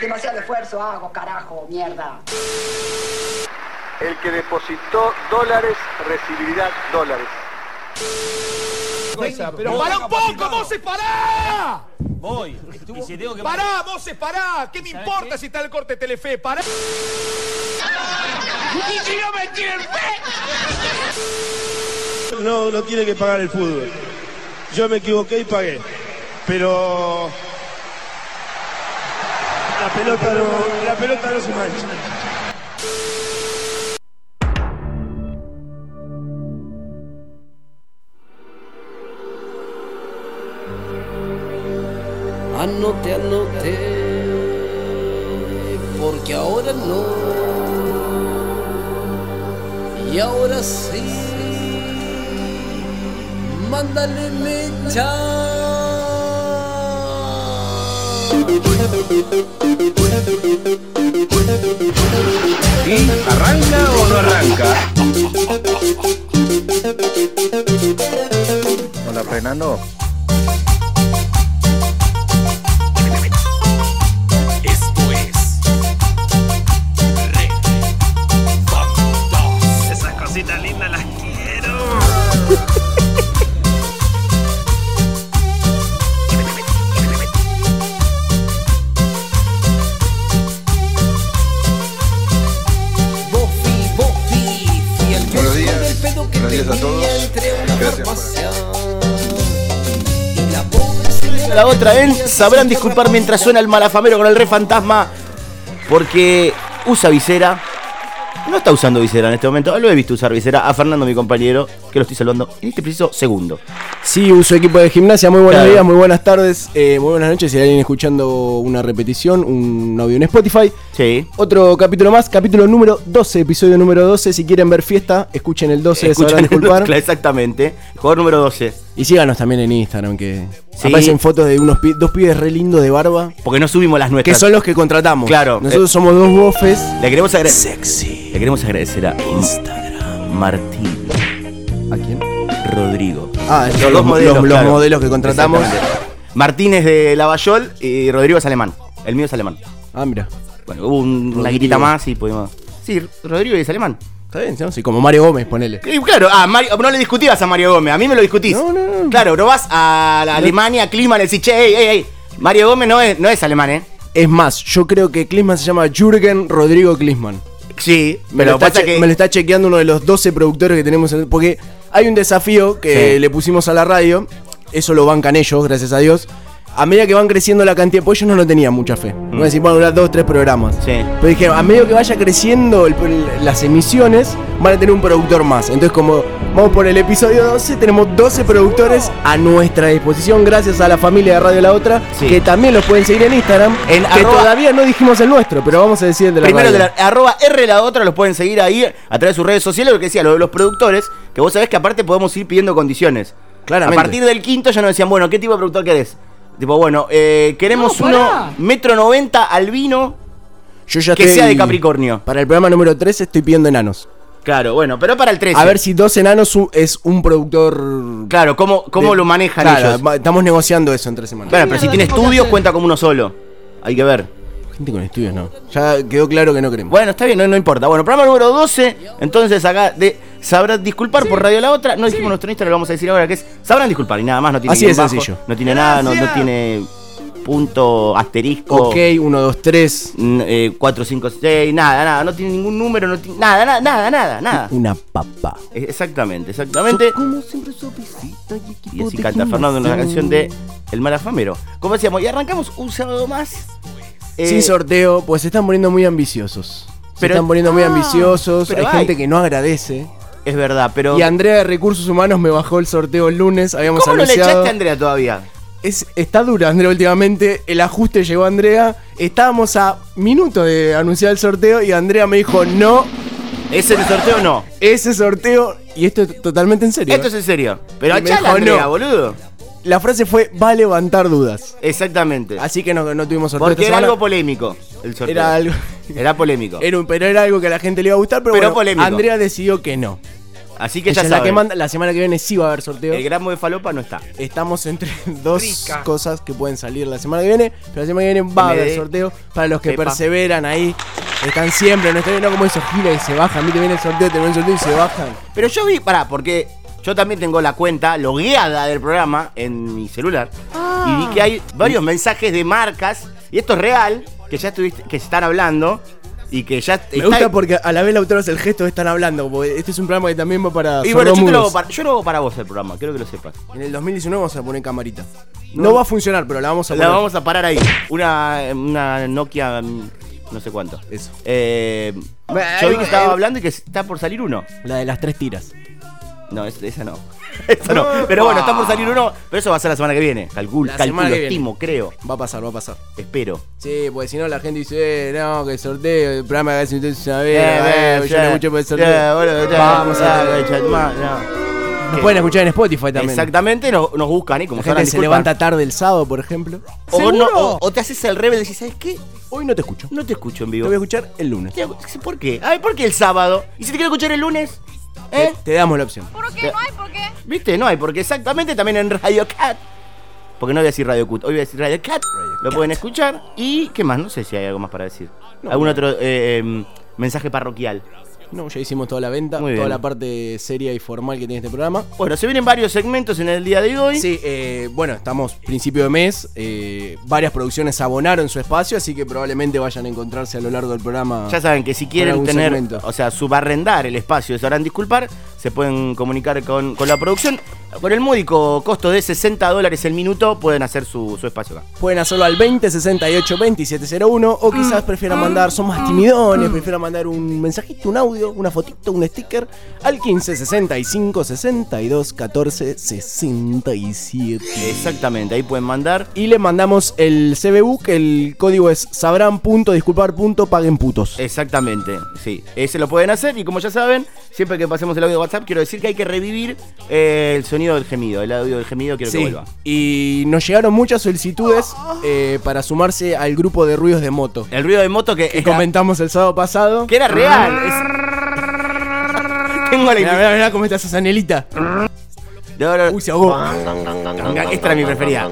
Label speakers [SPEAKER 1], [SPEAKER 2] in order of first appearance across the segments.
[SPEAKER 1] Demasiado esfuerzo hago, carajo, mierda.
[SPEAKER 2] El que depositó dólares recibirá dólares.
[SPEAKER 3] Pero para un poco, Moses, pará.
[SPEAKER 4] Voy. Y si tengo que
[SPEAKER 3] Pará, Moses, pará. ¿Qué me importa si está el corte Telefe? Pará.
[SPEAKER 5] ¡Y si no me tienen fe!
[SPEAKER 6] No, no tiene que pagar el fútbol. Yo me equivoqué y pagué. Pero la pelota no, la pelota no se mancha.
[SPEAKER 7] Anote, anote, porque ahora no. Y ahora sí, mándale mecha.
[SPEAKER 8] ¿Y arranca o no arranca?
[SPEAKER 2] Hola, Fernando.
[SPEAKER 4] Otra vez
[SPEAKER 7] tenía
[SPEAKER 4] sabrán disculpar mientras suena el malafamero con el rey fantasma. Porque usa visera. No está usando visera en este momento. Lo he visto usar visera a Fernando, mi compañero, que lo estoy saludando en este preciso segundo.
[SPEAKER 9] Sí, uso equipo de gimnasia. Muy buenos
[SPEAKER 4] Claro.
[SPEAKER 9] días, muy buenas tardes, eh, muy buenas noches. Si hay alguien escuchando una repetición, un audio en Spotify.
[SPEAKER 4] Sí.
[SPEAKER 9] Otro capítulo más, capítulo número 12, episodio número 12. Si quieren ver fiesta, escuchen el 12,
[SPEAKER 4] Escuchan
[SPEAKER 9] sabrán disculpar.
[SPEAKER 4] Claro, Exactamente. Jugador número 12.
[SPEAKER 9] Y síganos también en Instagram, que
[SPEAKER 4] Sí.
[SPEAKER 9] aparecen fotos de unos pi- dos pibes re lindos de barba,
[SPEAKER 4] Porque no subimos las
[SPEAKER 9] que
[SPEAKER 4] nuestras.
[SPEAKER 9] son los que contratamos.
[SPEAKER 4] Claro,
[SPEAKER 9] Nosotros
[SPEAKER 4] eh.
[SPEAKER 9] somos dos bofes.
[SPEAKER 4] Le queremos, agrade-
[SPEAKER 9] Sexy.
[SPEAKER 4] le queremos agradecer a Instagram Martín
[SPEAKER 9] ¿A quién?
[SPEAKER 4] Rodrigo.
[SPEAKER 9] Ah,
[SPEAKER 4] Los
[SPEAKER 9] los,
[SPEAKER 4] dos modelos,
[SPEAKER 9] los- los
[SPEAKER 4] claro.
[SPEAKER 9] modelos que contratamos.
[SPEAKER 4] Exactamente. Martín es de Lavallol y Rodrigo es alemán. El mío es alemán.
[SPEAKER 9] Ah, mira.
[SPEAKER 4] Bueno, hubo un- una guitita más y pudimos. Sí, Rodrigo es alemán.
[SPEAKER 9] Está bien, ¿no? Sí, como Mario Gómez, ponele.
[SPEAKER 4] Y claro, ah, Mario- no le discutías a Mario Gómez, a mí me lo discutís.
[SPEAKER 9] No, no, no.
[SPEAKER 4] Claro, no vas a la Alemania, Clima, le decís, che, ey, ey, ey. Mario Gómez no es, no es alemán, ¿eh?
[SPEAKER 9] Es más, yo creo que Klisman se llama Jürgen Rodrigo Klisman.
[SPEAKER 4] Sí,
[SPEAKER 9] Me,
[SPEAKER 4] pero
[SPEAKER 9] lo está
[SPEAKER 4] pasa que.
[SPEAKER 9] me lo está chequeando uno de los 12 productores que tenemos. en- porque hay un desafío que
[SPEAKER 4] Sí.
[SPEAKER 9] le pusimos a la radio. Eso lo bancan ellos, gracias a Dios. A medida que van creciendo la cantidad, pues ellos no lo tenían mucha fe. No decir, a durar dos, tres programas.
[SPEAKER 4] Mm. Sí.
[SPEAKER 9] Pero dije, a medida que vaya creciendo el- el- las emisiones, van a tener un productor más. Entonces, como vamos por el episodio 12, tenemos 12 productores a nuestra disposición, gracias a la familia de Radio La Otra,
[SPEAKER 4] Sí.
[SPEAKER 9] que también los pueden seguir en Instagram.
[SPEAKER 4] En
[SPEAKER 9] que
[SPEAKER 4] arroba-
[SPEAKER 9] todavía no dijimos el nuestro, pero vamos a decir el de la
[SPEAKER 4] Primero de la arroba R la otra, los pueden seguir ahí a través de sus redes sociales, lo que decía, lo de los productores, que vos sabés que aparte podemos ir pidiendo condiciones.
[SPEAKER 9] Claramente.
[SPEAKER 4] A partir del quinto ya nos decían, bueno, ¿qué tipo de productor querés? Tipo, bueno, eh, queremos
[SPEAKER 1] No,
[SPEAKER 4] uno
[SPEAKER 1] pará.
[SPEAKER 4] metro noventa albino
[SPEAKER 9] Yo ya
[SPEAKER 4] que
[SPEAKER 9] estoy-
[SPEAKER 4] sea de Capricornio.
[SPEAKER 9] Para el programa número 13 estoy pidiendo enanos.
[SPEAKER 4] Claro, bueno, pero para el 13.
[SPEAKER 9] A ver si dos enanos u- es un productor.
[SPEAKER 4] Claro, ¿cómo, cómo
[SPEAKER 9] de-
[SPEAKER 4] lo manejan
[SPEAKER 9] Claro,
[SPEAKER 4] ellos?
[SPEAKER 9] va- estamos negociando eso en tres semanas.
[SPEAKER 4] Bueno, pero si tiene estudios cuenta como uno solo. Hay que ver.
[SPEAKER 9] Gente con estudios no. Ya quedó claro que no queremos.
[SPEAKER 4] Bueno, está bien, no, no importa. Bueno, programa número 12. Entonces acá de sabrán disculpar por Radio La Otra. No dijimos nuestro Instagram, lo vamos a decir ahora que es sabrán disculpar y nada más. No tiene
[SPEAKER 9] Así
[SPEAKER 4] bajo,
[SPEAKER 9] sencillo.
[SPEAKER 4] No tiene nada, no, no tiene punto, asterisco.
[SPEAKER 9] ok, 1, 2, 3.
[SPEAKER 4] 4, 5, 6, nada, nada, no tiene ningún número, no tiene, nada, nada, nada, nada, nada.
[SPEAKER 9] Una papa.
[SPEAKER 4] Eh, Exactamente, exactamente.
[SPEAKER 9] Como siempre suavecita y
[SPEAKER 4] Y así canta Fernando en la canción de El Malafamero. Como decíamos, y arrancamos un sábado más. Eh,
[SPEAKER 9] Sin sorteo, pues se están poniendo muy ambiciosos. Se
[SPEAKER 4] Pero-
[SPEAKER 9] están poniendo muy
[SPEAKER 4] Ah,
[SPEAKER 9] ambiciosos. Hay. gente que no agradece.
[SPEAKER 4] Es verdad, pero.
[SPEAKER 9] Y Andrea de Recursos Humanos me bajó el sorteo el lunes. Habíamos
[SPEAKER 4] ¿Cómo no le
[SPEAKER 9] anunciado.
[SPEAKER 4] echaste a Andrea todavía?
[SPEAKER 9] Es, está dura Andrea últimamente. El ajuste llegó a Andrea. Estábamos a minutos de anunciar el sorteo y Andrea me dijo, no,
[SPEAKER 4] ¿Ese el sorteo o no?
[SPEAKER 9] ese sorteo, y esto es totalmente en serio.
[SPEAKER 4] Esto es en serio. Pero
[SPEAKER 9] Y
[SPEAKER 4] echala Andrea,
[SPEAKER 9] no.
[SPEAKER 4] boludo.
[SPEAKER 9] La frase fue, va a levantar dudas.
[SPEAKER 4] Exactamente.
[SPEAKER 9] Así que no, no tuvimos sorteo
[SPEAKER 4] Porque
[SPEAKER 9] esta
[SPEAKER 4] era
[SPEAKER 9] semana.
[SPEAKER 4] algo polémico el sorteo.
[SPEAKER 9] Era algo...
[SPEAKER 4] Era polémico.
[SPEAKER 9] Era un- pero era algo que a la gente le iba a gustar, pero,
[SPEAKER 4] Pero
[SPEAKER 9] bueno,
[SPEAKER 4] polémico.
[SPEAKER 9] Andrea decidió que no.
[SPEAKER 4] Así que
[SPEAKER 9] Ella
[SPEAKER 4] ya
[SPEAKER 9] es la que
[SPEAKER 4] saben.
[SPEAKER 9] manda. La semana que viene sí va a haber sorteo.
[SPEAKER 4] El gramo de falopa no está.
[SPEAKER 9] Estamos entre dos
[SPEAKER 3] Rica.
[SPEAKER 9] cosas que pueden salir la semana que viene. Pero la semana que viene va a haber sorteo para los que
[SPEAKER 4] Pepa.
[SPEAKER 9] perseveran ahí. Están siempre, no estoy viendo como esos giles que se bajan. Viste, viene el sorteo, te ven el sorteo y se bajan.
[SPEAKER 4] Pero yo vi, pará, porque yo también tengo la cuenta logueada del programa en mi celular. Y vi que hay varios mensajes de marcas, y esto es real, que ya estuviste, que se están hablando, y que ya
[SPEAKER 9] Me gusta porque a la vez Lautaro hace el gesto de estar hablando. Porque este es un programa que también va para.
[SPEAKER 4] Y bueno, yo, te lo hago para, yo lo hago para vos el programa, quiero que lo sepas.
[SPEAKER 9] En el 2019 vamos a poner camarita. No, va a funcionar, pero la vamos a
[SPEAKER 4] La
[SPEAKER 9] poner.
[SPEAKER 4] vamos a parar ahí. Una, una Nokia, mm, no sé cuánto.
[SPEAKER 9] Eso.
[SPEAKER 4] Eh, yo vi que estaba hablando y que está por salir uno.
[SPEAKER 9] La de las tres tiras.
[SPEAKER 4] No, es- esa no. Esa no. Pero bueno, está por salir uno. Pero eso va a ser la semana que viene. Calculo,
[SPEAKER 9] La
[SPEAKER 4] calculo,
[SPEAKER 9] semana que viene.
[SPEAKER 4] estimo, creo.
[SPEAKER 9] Va a pasar, va a pasar.
[SPEAKER 4] Espero.
[SPEAKER 9] Sí, porque si no la gente dice, eh, no, que sorteo, el programa que hace usted sabe,
[SPEAKER 4] Eh,
[SPEAKER 9] eh,
[SPEAKER 4] eh,
[SPEAKER 9] yo le mucho por el
[SPEAKER 4] ya,
[SPEAKER 9] sorteo.
[SPEAKER 4] boludo, ya,
[SPEAKER 9] Vamos a. Nos pueden escuchar en Spotify también.
[SPEAKER 4] Exactamente, nos, nos buscan y como
[SPEAKER 9] La gente se levanta tarde el sábado, por ejemplo.
[SPEAKER 4] o, no, o, o te haces el rebelde y decís, ¿sabes qué?
[SPEAKER 9] Hoy no te escucho.
[SPEAKER 4] No te escucho en
[SPEAKER 9] Te
[SPEAKER 4] vivo.
[SPEAKER 9] voy a escuchar el lunes.
[SPEAKER 4] Te ¿Por qué? Ay, ¿por qué el sábado? ¿Y si te quiero escuchar el lunes? ¿Eh?
[SPEAKER 9] Te, te damos la opción.
[SPEAKER 10] ¿Por qué? ¿No hay por qué?
[SPEAKER 4] ¿Viste? No hay, porque exactamente también en Radio Cat. Porque no voy a decir Radio Cut, hoy voy a decir Radio Cat. lo pueden escuchar. ¿Y qué más? No sé si hay algo más para decir.
[SPEAKER 9] No,
[SPEAKER 4] ¿Algún
[SPEAKER 9] no.
[SPEAKER 4] otro eh, em, mensaje parroquial?
[SPEAKER 9] No, ya hicimos toda la venta,
[SPEAKER 4] Muy
[SPEAKER 9] toda
[SPEAKER 4] bien.
[SPEAKER 9] la parte seria y formal que tiene este programa.
[SPEAKER 4] Bueno, se vienen varios segmentos en el día de hoy.
[SPEAKER 9] Sí, eh, bueno, estamos principio de mes. eh, varias producciones abonaron su espacio, así que probablemente vayan a encontrarse a lo largo del programa.
[SPEAKER 4] Ya saben que si quieren tener,
[SPEAKER 9] segmento.
[SPEAKER 4] o sea, subarrendar el espacio, se harán disculpar, se pueden comunicar con, con la producción. Con el módico costo de 60 dólares el minuto, pueden hacer su, su espacio acá.
[SPEAKER 9] Pueden hacerlo al 2068 2701 o quizás prefieran mandar, son más timidones, prefieran mandar un mensajito, un audio, una fotito, un sticker al 1565 62 14 67.
[SPEAKER 4] Exactamente, ahí pueden mandar.
[SPEAKER 9] Y le mandamos el CBU, que el código es sabrán.disculpar.paguen putos.
[SPEAKER 4] Exactamente, sí. Ese lo pueden hacer y como ya saben, siempre que pasemos el audio de WhatsApp, quiero decir que hay que revivir eh, el sonido del gemido. El audio del gemido quiero que vuelva.
[SPEAKER 9] y nos llegaron muchas solicitudes eh, para sumarse al grupo de ruidos de moto.
[SPEAKER 4] El ruido de moto que,
[SPEAKER 9] Que
[SPEAKER 4] era-
[SPEAKER 9] comentamos el sábado pasado.
[SPEAKER 4] que era real. es- Tengo la
[SPEAKER 9] mirá, mirá cómo está esa zanelita.
[SPEAKER 4] No, no,
[SPEAKER 9] Uy, se ahogó.
[SPEAKER 4] Esta era mi preferida.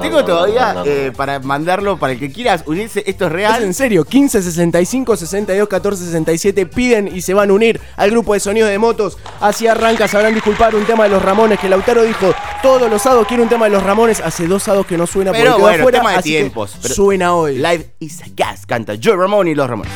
[SPEAKER 4] Tengo todavía eh, para mandarlo para el que quieras unirse. Esto es
[SPEAKER 9] Es
[SPEAKER 4] real.
[SPEAKER 9] en serio, 15 65 62 14 67 piden y se van a unir al grupo de sonidos de motos. Así arranca, sabrán disculpar un tema de los Ramones que Lautaro dijo, todos los sábados quiero un tema de los Ramones, hace dos sábados que no suena
[SPEAKER 4] Pero
[SPEAKER 9] porque
[SPEAKER 4] bueno,
[SPEAKER 9] afuera,
[SPEAKER 4] tema de tiempos. Pero-
[SPEAKER 9] suena hoy.
[SPEAKER 4] Live is a gas. Canta Joe Ramón y los Ramones.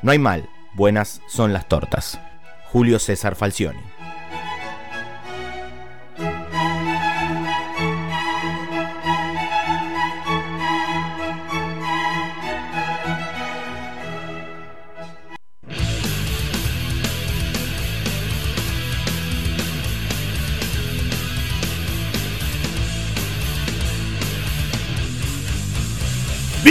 [SPEAKER 11] No hay mal, buenas son las tortas. Julio César Falcioni.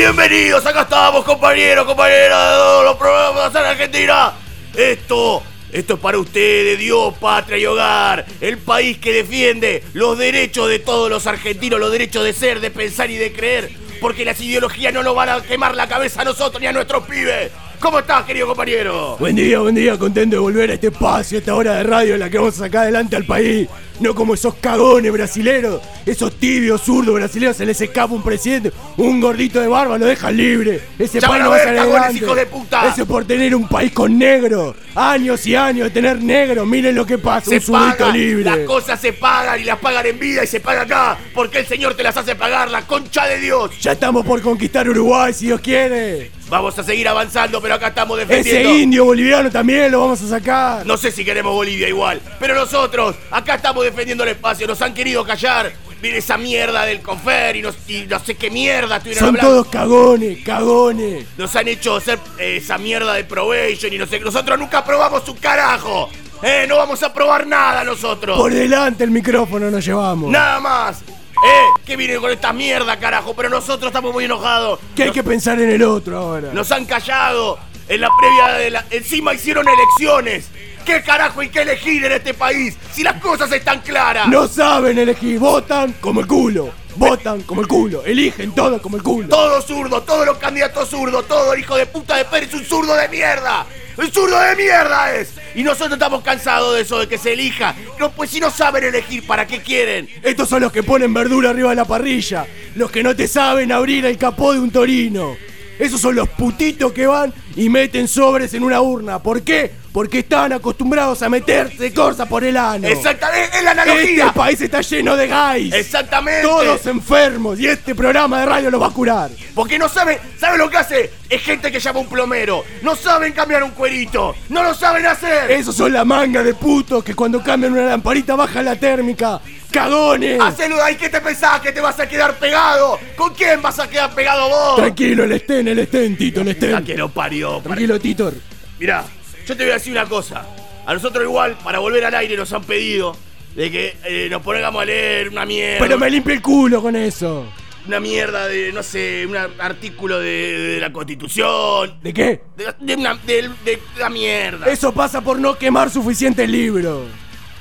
[SPEAKER 4] Bienvenidos, acá estamos, compañeros, compañeras de todos los programas en Argentina. Esto, esto es para ustedes, Dios, patria y hogar. El país que defiende los derechos de todos los argentinos, los derechos de ser, de pensar y de creer. Porque las ideologías no nos van a quemar la cabeza a nosotros ni a nuestros pibes. ¿Cómo estás, querido compañero?
[SPEAKER 9] Buen día, buen día, contento de volver a este espacio, a esta hora de radio en la que vamos a sacar adelante al país. No como esos cagones brasileros, esos tibios zurdos brasileños, se les escapa un presidente, un gordito de barba, lo dejan libre. Ese país no va a
[SPEAKER 4] hijos de puta.
[SPEAKER 9] Eso por tener un país con negro. Años y años de tener negro, miren lo que pasa,
[SPEAKER 4] Se
[SPEAKER 9] un zurdito
[SPEAKER 4] paga,
[SPEAKER 9] libre.
[SPEAKER 4] las cosas se pagan y las pagan en vida y se paga acá. Porque el Señor te las hace pagar, la concha de Dios.
[SPEAKER 9] Ya estamos por conquistar Uruguay, si Dios quiere.
[SPEAKER 4] Vamos a seguir avanzando, pero acá estamos
[SPEAKER 9] Ese
[SPEAKER 4] defendiendo.
[SPEAKER 9] indio boliviano también lo vamos a sacar.
[SPEAKER 4] No sé si queremos Bolivia igual, pero nosotros acá estamos defendiendo el espacio. Nos han querido callar. Miren esa mierda del confer y, nos- y no sé qué mierda estuvieron
[SPEAKER 9] Son
[SPEAKER 4] hablando.
[SPEAKER 9] todos cagones, cagones.
[SPEAKER 4] Nos han hecho hacer eh, esa mierda de probation y no sé. Nosotros nunca probamos un carajo. Eh, no vamos a probar nada nosotros.
[SPEAKER 9] Por delante el micrófono nos llevamos.
[SPEAKER 4] Nada más. Eh, que vienen con esta mierda, carajo. Pero nosotros estamos muy enojados.
[SPEAKER 9] Que hay que pensar en el otro ahora.
[SPEAKER 4] Nos han callado. En la previa de la. Encima hicieron elecciones. ¿Qué carajo hay que elegir en este país? Si las cosas están claras.
[SPEAKER 9] No saben elegir, votan como el culo. Votan como el culo, eligen todo como el culo.
[SPEAKER 4] Todo zurdo, todos los candidatos zurdos, todo el hijo de puta de Pérez, un zurdo de mierda. ¡Un zurdo de mierda es! Y nosotros estamos cansados de eso, de que se elija. No, pues si no saben elegir, ¿para qué quieren?
[SPEAKER 9] Estos son los que ponen verdura arriba de la parrilla. Los que no te saben abrir el capó de un torino. Esos son los putitos que van y meten sobres en una urna. ¿Por qué? Porque están acostumbrados a meterse cosas por el ano.
[SPEAKER 4] Exactamente, es la analogía.
[SPEAKER 9] Este país está lleno de gays.
[SPEAKER 4] Exactamente.
[SPEAKER 9] Todos enfermos y este programa de radio los va a curar.
[SPEAKER 4] Porque no saben, ¿saben lo que hace? Es gente que llama a un plomero. No saben cambiar un cuerito. No lo saben hacer.
[SPEAKER 9] Esos son la manga de putos que cuando cambian una lamparita bajan la térmica. ¡Cagones!
[SPEAKER 4] Hacelo ahí, ¿qué te pensás? ¿Que te vas a quedar pegado? ¿Con quién vas a quedar pegado vos?
[SPEAKER 9] Tranquilo, el estén, el estén, Tito, el estén.
[SPEAKER 4] que parió.
[SPEAKER 9] Tranquilo, Titor.
[SPEAKER 4] Mirá, yo te voy a decir una cosa. A nosotros igual, para volver al aire, nos han pedido de que eh, nos pongamos a leer una mierda.
[SPEAKER 9] Pero me limpia el culo con eso.
[SPEAKER 4] Una mierda de, no sé, un artículo de, de la Constitución.
[SPEAKER 9] ¿De qué?
[SPEAKER 4] De, de una, de- de la mierda.
[SPEAKER 9] Eso pasa por no quemar suficientes libros.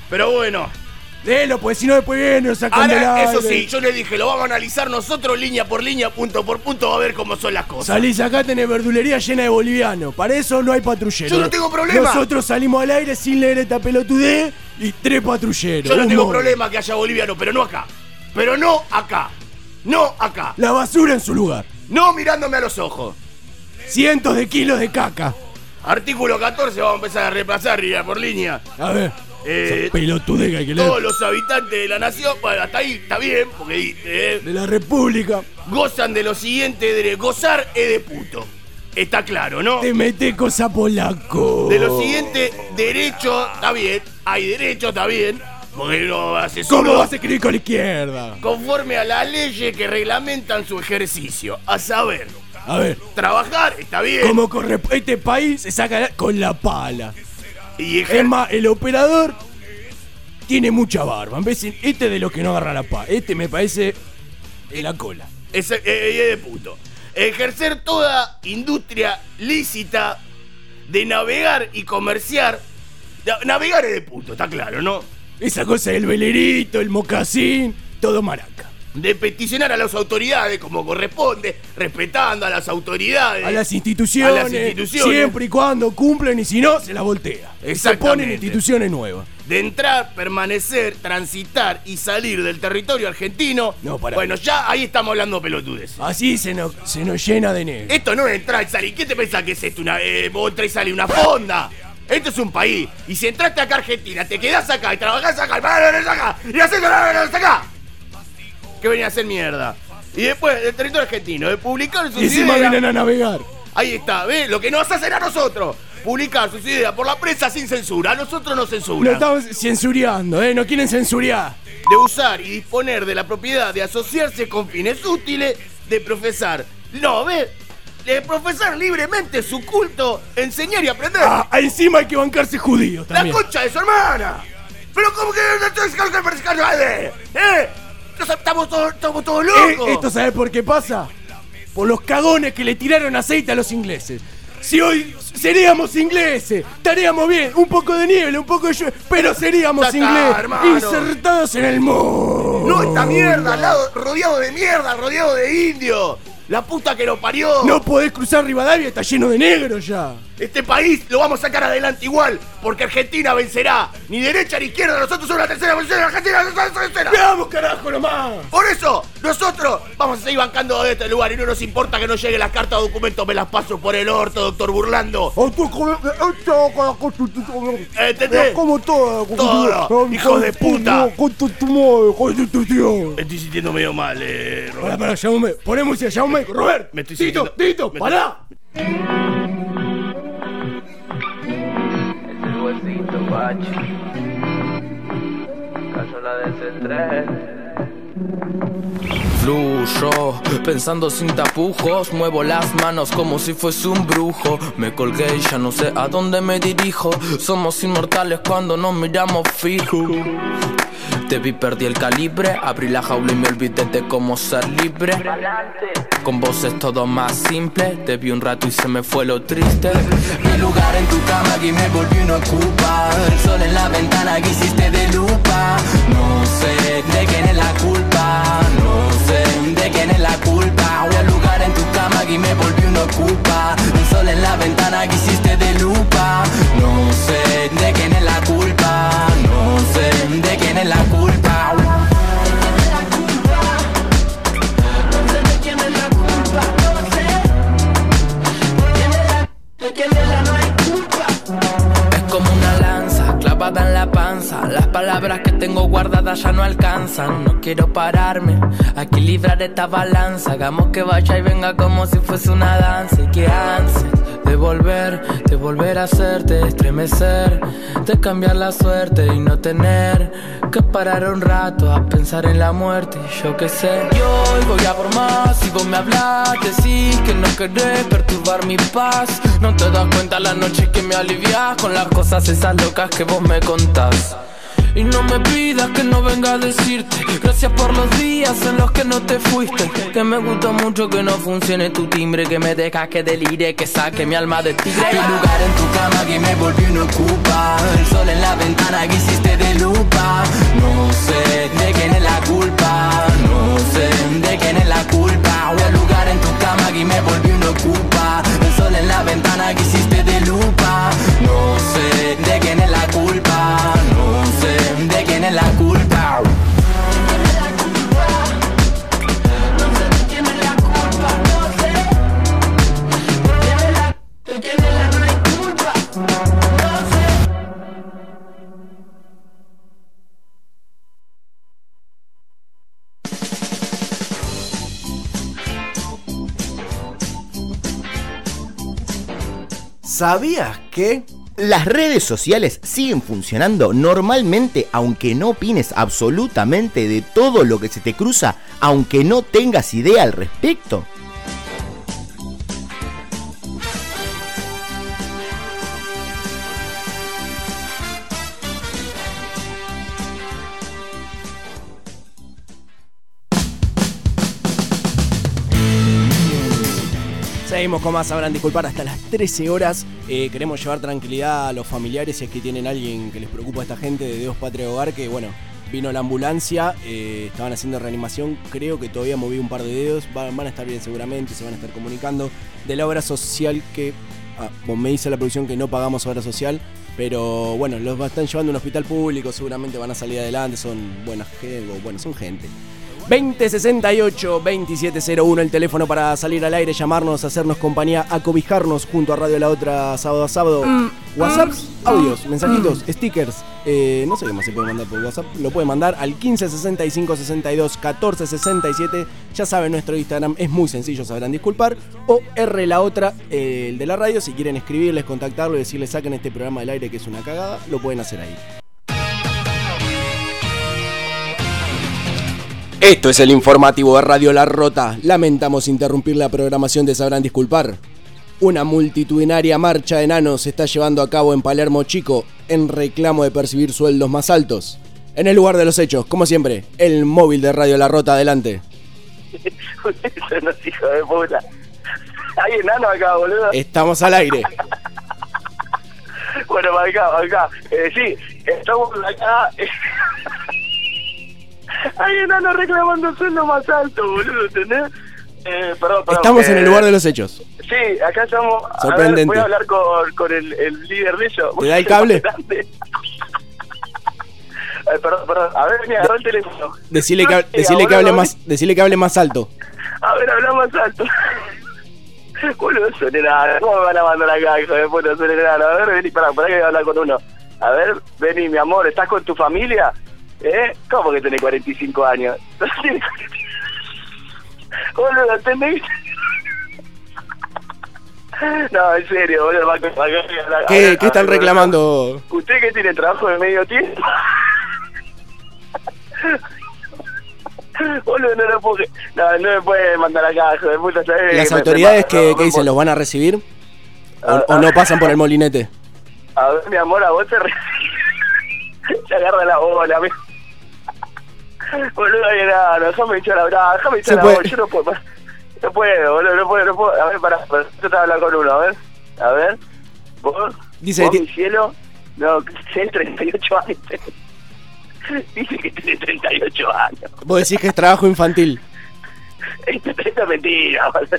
[SPEAKER 4] Pero bueno,
[SPEAKER 9] Léelo, pues si no después viene, sacan del
[SPEAKER 4] ahora, eso sí, yo le dije, lo vamos a analizar nosotros línea por línea, punto por punto, a ver cómo son las cosas.
[SPEAKER 9] Salís acá, tenés verdulería llena de bolivianos. Para eso no hay patrulleros.
[SPEAKER 4] Yo no tengo problema.
[SPEAKER 9] Nosotros salimos al aire sin leer esta pelotudez y tres patrulleros.
[SPEAKER 4] Yo no tengo problema que haya boliviano, pero no acá. Pero no acá. No acá.
[SPEAKER 9] La basura en su lugar.
[SPEAKER 4] No mirándome a los ojos.
[SPEAKER 9] Cientos de kilos de caca.
[SPEAKER 4] Artículo 14, vamos a empezar a repasar línea por línea.
[SPEAKER 9] A ver.
[SPEAKER 4] Eh,
[SPEAKER 9] pelotudez que
[SPEAKER 4] todos los habitantes de la nación, bueno, hasta ahí está bien, porque eh,
[SPEAKER 9] De la República.
[SPEAKER 4] gozan de lo siguiente, de gozar es de puto. Está claro, ¿no?
[SPEAKER 9] Te mete cosa polaco.
[SPEAKER 4] De los siguientes derechos, está bien, hay derechos, está bien, porque no hace
[SPEAKER 9] ¿Cómo vas a escribir con la izquierda?
[SPEAKER 4] conforme a las leyes que reglamentan su ejercicio. A saber,
[SPEAKER 9] A ver.
[SPEAKER 4] trabajar, está bien.
[SPEAKER 9] Como corre este país se saca con la pala.
[SPEAKER 4] Y
[SPEAKER 9] Es más, el operador tiene mucha barba. En vez de, este es de los que no agarra la pala. Este me parece de la cola.
[SPEAKER 4] es, eh, eh, de puto. Ejercer toda industria lícita de navegar y comerciar. Na- Navegar es de puto, está claro, ¿no?
[SPEAKER 9] Esa cosa del velerito, el mocasín, todo maraca.
[SPEAKER 4] De peticionar a las autoridades como corresponde, respetando a las autoridades.
[SPEAKER 9] A las instituciones,
[SPEAKER 4] A las instituciones.
[SPEAKER 9] siempre y cuando cumplen y si no, se la voltea. Se ponen instituciones nuevas.
[SPEAKER 4] de entrar, permanecer, transitar y salir del territorio argentino.
[SPEAKER 9] No, pará.
[SPEAKER 4] Bueno, ya ahí estamos hablando pelotudes.
[SPEAKER 9] Así se nos, se nos llena de negro.
[SPEAKER 4] Esto no es entrar y salir. ¿Qué te pensás que es esto? Una, eh, vos entras y salís una fonda. Esto es un país. Y si entraste acá a Argentina, te quedás acá y trabajás acá, y acá, y haces acá. ¿Qué venía a hacer mierda? Y después, del territorio argentino, de publicar sus
[SPEAKER 9] Y encima
[SPEAKER 4] ideas,
[SPEAKER 9] vienen a navegar.
[SPEAKER 10] Ahí está, ¿ves? Lo que nos hacen a nosotros. Publicar sus ideas por la prensa sin censura. A nosotros no
[SPEAKER 9] Lo
[SPEAKER 10] censura.
[SPEAKER 9] estamos censureando, ¿eh? No quieren censurar.
[SPEAKER 10] De usar y disponer de la propiedad de asociarse con fines útiles, de profesar. No, ¿ves? De profesar libremente su culto, enseñar y aprender.
[SPEAKER 9] Ah, encima hay que bancarse judíos
[SPEAKER 10] ¡La
[SPEAKER 9] también.
[SPEAKER 10] concha de su hermana! ¿Pero cómo que no te ¿Eh? Nos- Estamos todos, estamos todos
[SPEAKER 9] Eh,
[SPEAKER 10] locos.
[SPEAKER 9] ¿Esto sabes por qué pasa? Por los cagones que le tiraron aceite a los ingleses. Si hoy seríamos ingleses, estaríamos bien. Un poco de niebla, un poco de lluvia, pero seríamos
[SPEAKER 10] está,
[SPEAKER 9] ingleses.
[SPEAKER 10] hermano.
[SPEAKER 9] Insertados en el mundo.
[SPEAKER 10] No esta mierda, al lado, rodeado de mierda, rodeado de indios. La puta que lo parió.
[SPEAKER 9] No podés cruzar Rivadavia, está lleno de negros ya.
[SPEAKER 10] Este país lo vamos a sacar adelante igual, porque Argentina vencerá. Ni derecha ni izquierda, nosotros somos la tercera de Argentina, somos la tercera.
[SPEAKER 9] ¡Veamos, carajo, nomás!
[SPEAKER 10] Por eso, nosotros vamos a seguir bancando de este lugar y no nos importa que no lleguen las cartas o documentos, me las paso por el orto, doctor Burlando. ¿Entendés?
[SPEAKER 9] Como todo,
[SPEAKER 10] Todo, hijo de puta. Me estoy sintiendo medio mal, eh, Roberto.
[SPEAKER 9] Pará, pará, llámame. Poné música, llámame. Robert.
[SPEAKER 10] Me estoy
[SPEAKER 9] Tito,
[SPEAKER 10] sintiendo-
[SPEAKER 9] Tito, pará.
[SPEAKER 12] Guacho. Cayó la desentré.
[SPEAKER 13] Fluyo, pensando sin tapujos, muevo las manos como si fuese un brujo. Me colgué y ya no sé a dónde me dirijo. Somos inmortales cuando nos miramos fijo. Te vi, perdí el calibre, abrí la jaula y me olvidé de cómo ser libre. Con vos es todo más simple, te vi un rato y se me fue lo triste. Mi lugar en tu cama aquí me volvió una ocupa. El sol en la ventana que hiciste de lupa. No sé de quién es la culpa, no sé de quién es la culpa. El lugar en tu cama aquí me volvió una ocupa. El sol en la ventana que hiciste de lupa. No sé de quién es la culpa, no sé de quién es la culpa. La panza. Las palabras que tengo guardadas ya no alcanzan. No quiero pararme a equilibrar esta balanza. Hagamos que vaya y venga como si fuese una danza. Y que ansias de volver, de volver a hacerte estremecer, de cambiar la suerte y no tener que parar un rato a pensar en la muerte. Y Yo qué sé, yo hoy voy a por más. Si vos me hablas, decís que no querés perturbar mi paz. No te das cuenta la noche que me alivias con las cosas esas locas que vos me contás. Y no me pidas que no venga a decirte. Gracias por los días en los que no te fuiste. Que me gusta mucho que no funcione tu timbre. Que me dejas que delire, que saque mi alma de tigre Mi lugar en tu cama que me volvió no ocupa. El sol en la ventana que hiciste de lupa. No sé de quién es la culpa. No sé de quién es la culpa. El lugar en tu cama que me volvió no ocupa. El sol en la ventana que hiciste de lupa. No sé de quién No sé de quién es la culpa
[SPEAKER 9] ¿Sabías que?
[SPEAKER 4] Las redes sociales siguen funcionando normalmente aunque no opines absolutamente de todo lo que se te cruza, aunque no tengas idea al respecto.
[SPEAKER 9] Seguimos con más, sabrán disculpar hasta las 13 horas. Eh, queremos llevar tranquilidad a los familiares si es que tienen alguien que les preocupa a esta gente de Dios Patria Hogar, que bueno, vino la ambulancia, eh, estaban haciendo reanimación, creo que todavía moví un par de dedos, van, a estar bien seguramente, se van a estar comunicando de la obra social que, ah, me dice la producción que no pagamos obra social, pero bueno, los están llevando a un hospital público, seguramente van a salir adelante, son buenas bueno, son gente. 2068 2701 el teléfono para salir al aire, llamarnos, hacernos compañía, acobijarnos junto a Radio La Otra sábado a sábado.
[SPEAKER 14] Mm,
[SPEAKER 9] WhatsApps, audios, mensajitos, stickers. eh, no sé qué más se puede mandar por WhatsApp. Lo puede mandar al 15 65 62 14 67. Ya saben, nuestro Instagram es muy sencillo, sabrán disculpar. O R La Otra, eh, el de la radio. Si quieren escribirles, contactarlo y decirles saquen este programa del aire que es una cagada, lo pueden hacer ahí. Esto es el informativo de Radio La Rota. Lamentamos interrumpir la programación de Sabrán Disculpar. Una multitudinaria marcha de enanos se está llevando a cabo en Palermo Chico en reclamo de percibir sueldos más altos. En el lugar de los hechos, como siempre, el móvil de Radio La Rota adelante.
[SPEAKER 15] Hijos de puta. Hay enano acá, boludo.
[SPEAKER 9] Estamos al aire.
[SPEAKER 15] Bueno, para acá, acá. Eh, sí, estamos acá. Hay enano reclamando sueldo más alto, boludo, ¿entendés? Eh, perdón, perdón.
[SPEAKER 9] Estamos en
[SPEAKER 15] eh,
[SPEAKER 9] el lugar de los hechos.
[SPEAKER 15] Sí, acá estamos. A ver,
[SPEAKER 9] Sorprendente.
[SPEAKER 15] voy a hablar con, con el, el líder de ellos.
[SPEAKER 9] ¿Te da el cable?
[SPEAKER 15] Ay, perdón, perdón. A ver, me agarró el teléfono.
[SPEAKER 9] Decirle que,
[SPEAKER 15] No,
[SPEAKER 9] decirle que hable más, decirle que hable más alto.
[SPEAKER 15] A ver, habla más alto. Boludo, son enanos. ¿Cómo me van a mandar acá, hijo de puta? Son enanos. A ver, vení, pará, pará que voy a hablar con uno. A ver, vení, mi amor, ¿estás con tu familia? ¿Eh? ¿Cómo que tenés 45 años? No tenés 45. Boludo, ¿entendés? No, en serio, boludo. va- a
[SPEAKER 9] ¿Qué, qué están reclamando?
[SPEAKER 15] ¿Usted que tiene trabajo de medio tiempo? Boludo, no lo puedo... No, no me puede mandar acá, hijo de puta, ¿sabes?
[SPEAKER 9] Las autoridades
[SPEAKER 15] no,
[SPEAKER 9] que dicen, ¿los van a recibir?
[SPEAKER 15] Ah,
[SPEAKER 9] ¿O, o no pasan por el molinete?
[SPEAKER 15] A ver, mi amor, a vos te... re- Se agarra la bola, me... Boludo, no, no, déjame echar la brava, déjame echar la
[SPEAKER 9] puede.
[SPEAKER 15] yo no puedo... No puedo, boludo, no puedo, no puedo. A ver, pará, pará, yo te voy a hablar con uno, a ver. A ver. ¿Vos?
[SPEAKER 9] Dice
[SPEAKER 15] ¿Vos, mi cielo? No, tiene 38 años. Dice que tiene 38 años.
[SPEAKER 9] Vos decís que es trabajo infantil.
[SPEAKER 15] Esto, esto es mentira, boludo.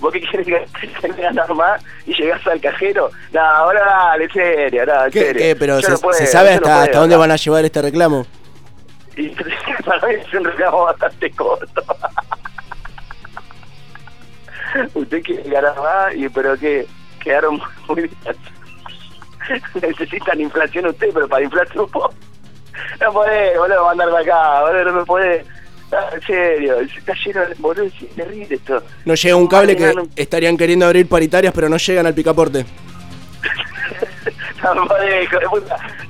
[SPEAKER 15] ¿Vos qué quieres que te ganas más y llegás al cajero? No, ahora dale, en serio, no, en
[SPEAKER 9] ¿Qué,
[SPEAKER 15] serio.
[SPEAKER 9] qué? Pero
[SPEAKER 15] Yo
[SPEAKER 9] se,
[SPEAKER 15] no puedo,
[SPEAKER 9] se sabe
[SPEAKER 15] no
[SPEAKER 9] hasta,
[SPEAKER 15] puedo,
[SPEAKER 9] hasta dónde van a llevar este reclamo.
[SPEAKER 15] Y para mí es un reclamo bastante corto. Usted quiere ganar más, y, pero que quedaron muy bien. Necesitan inflación usted, pero para inflación vos. No podés, boludo, mandarme acá, boludo, no me podés. No, en serio, está lleno de boludo, es terrible esto.
[SPEAKER 9] No llega un cable que estarían queriendo abrir paritarias, pero no llegan al picaporte.
[SPEAKER 15] No me podés,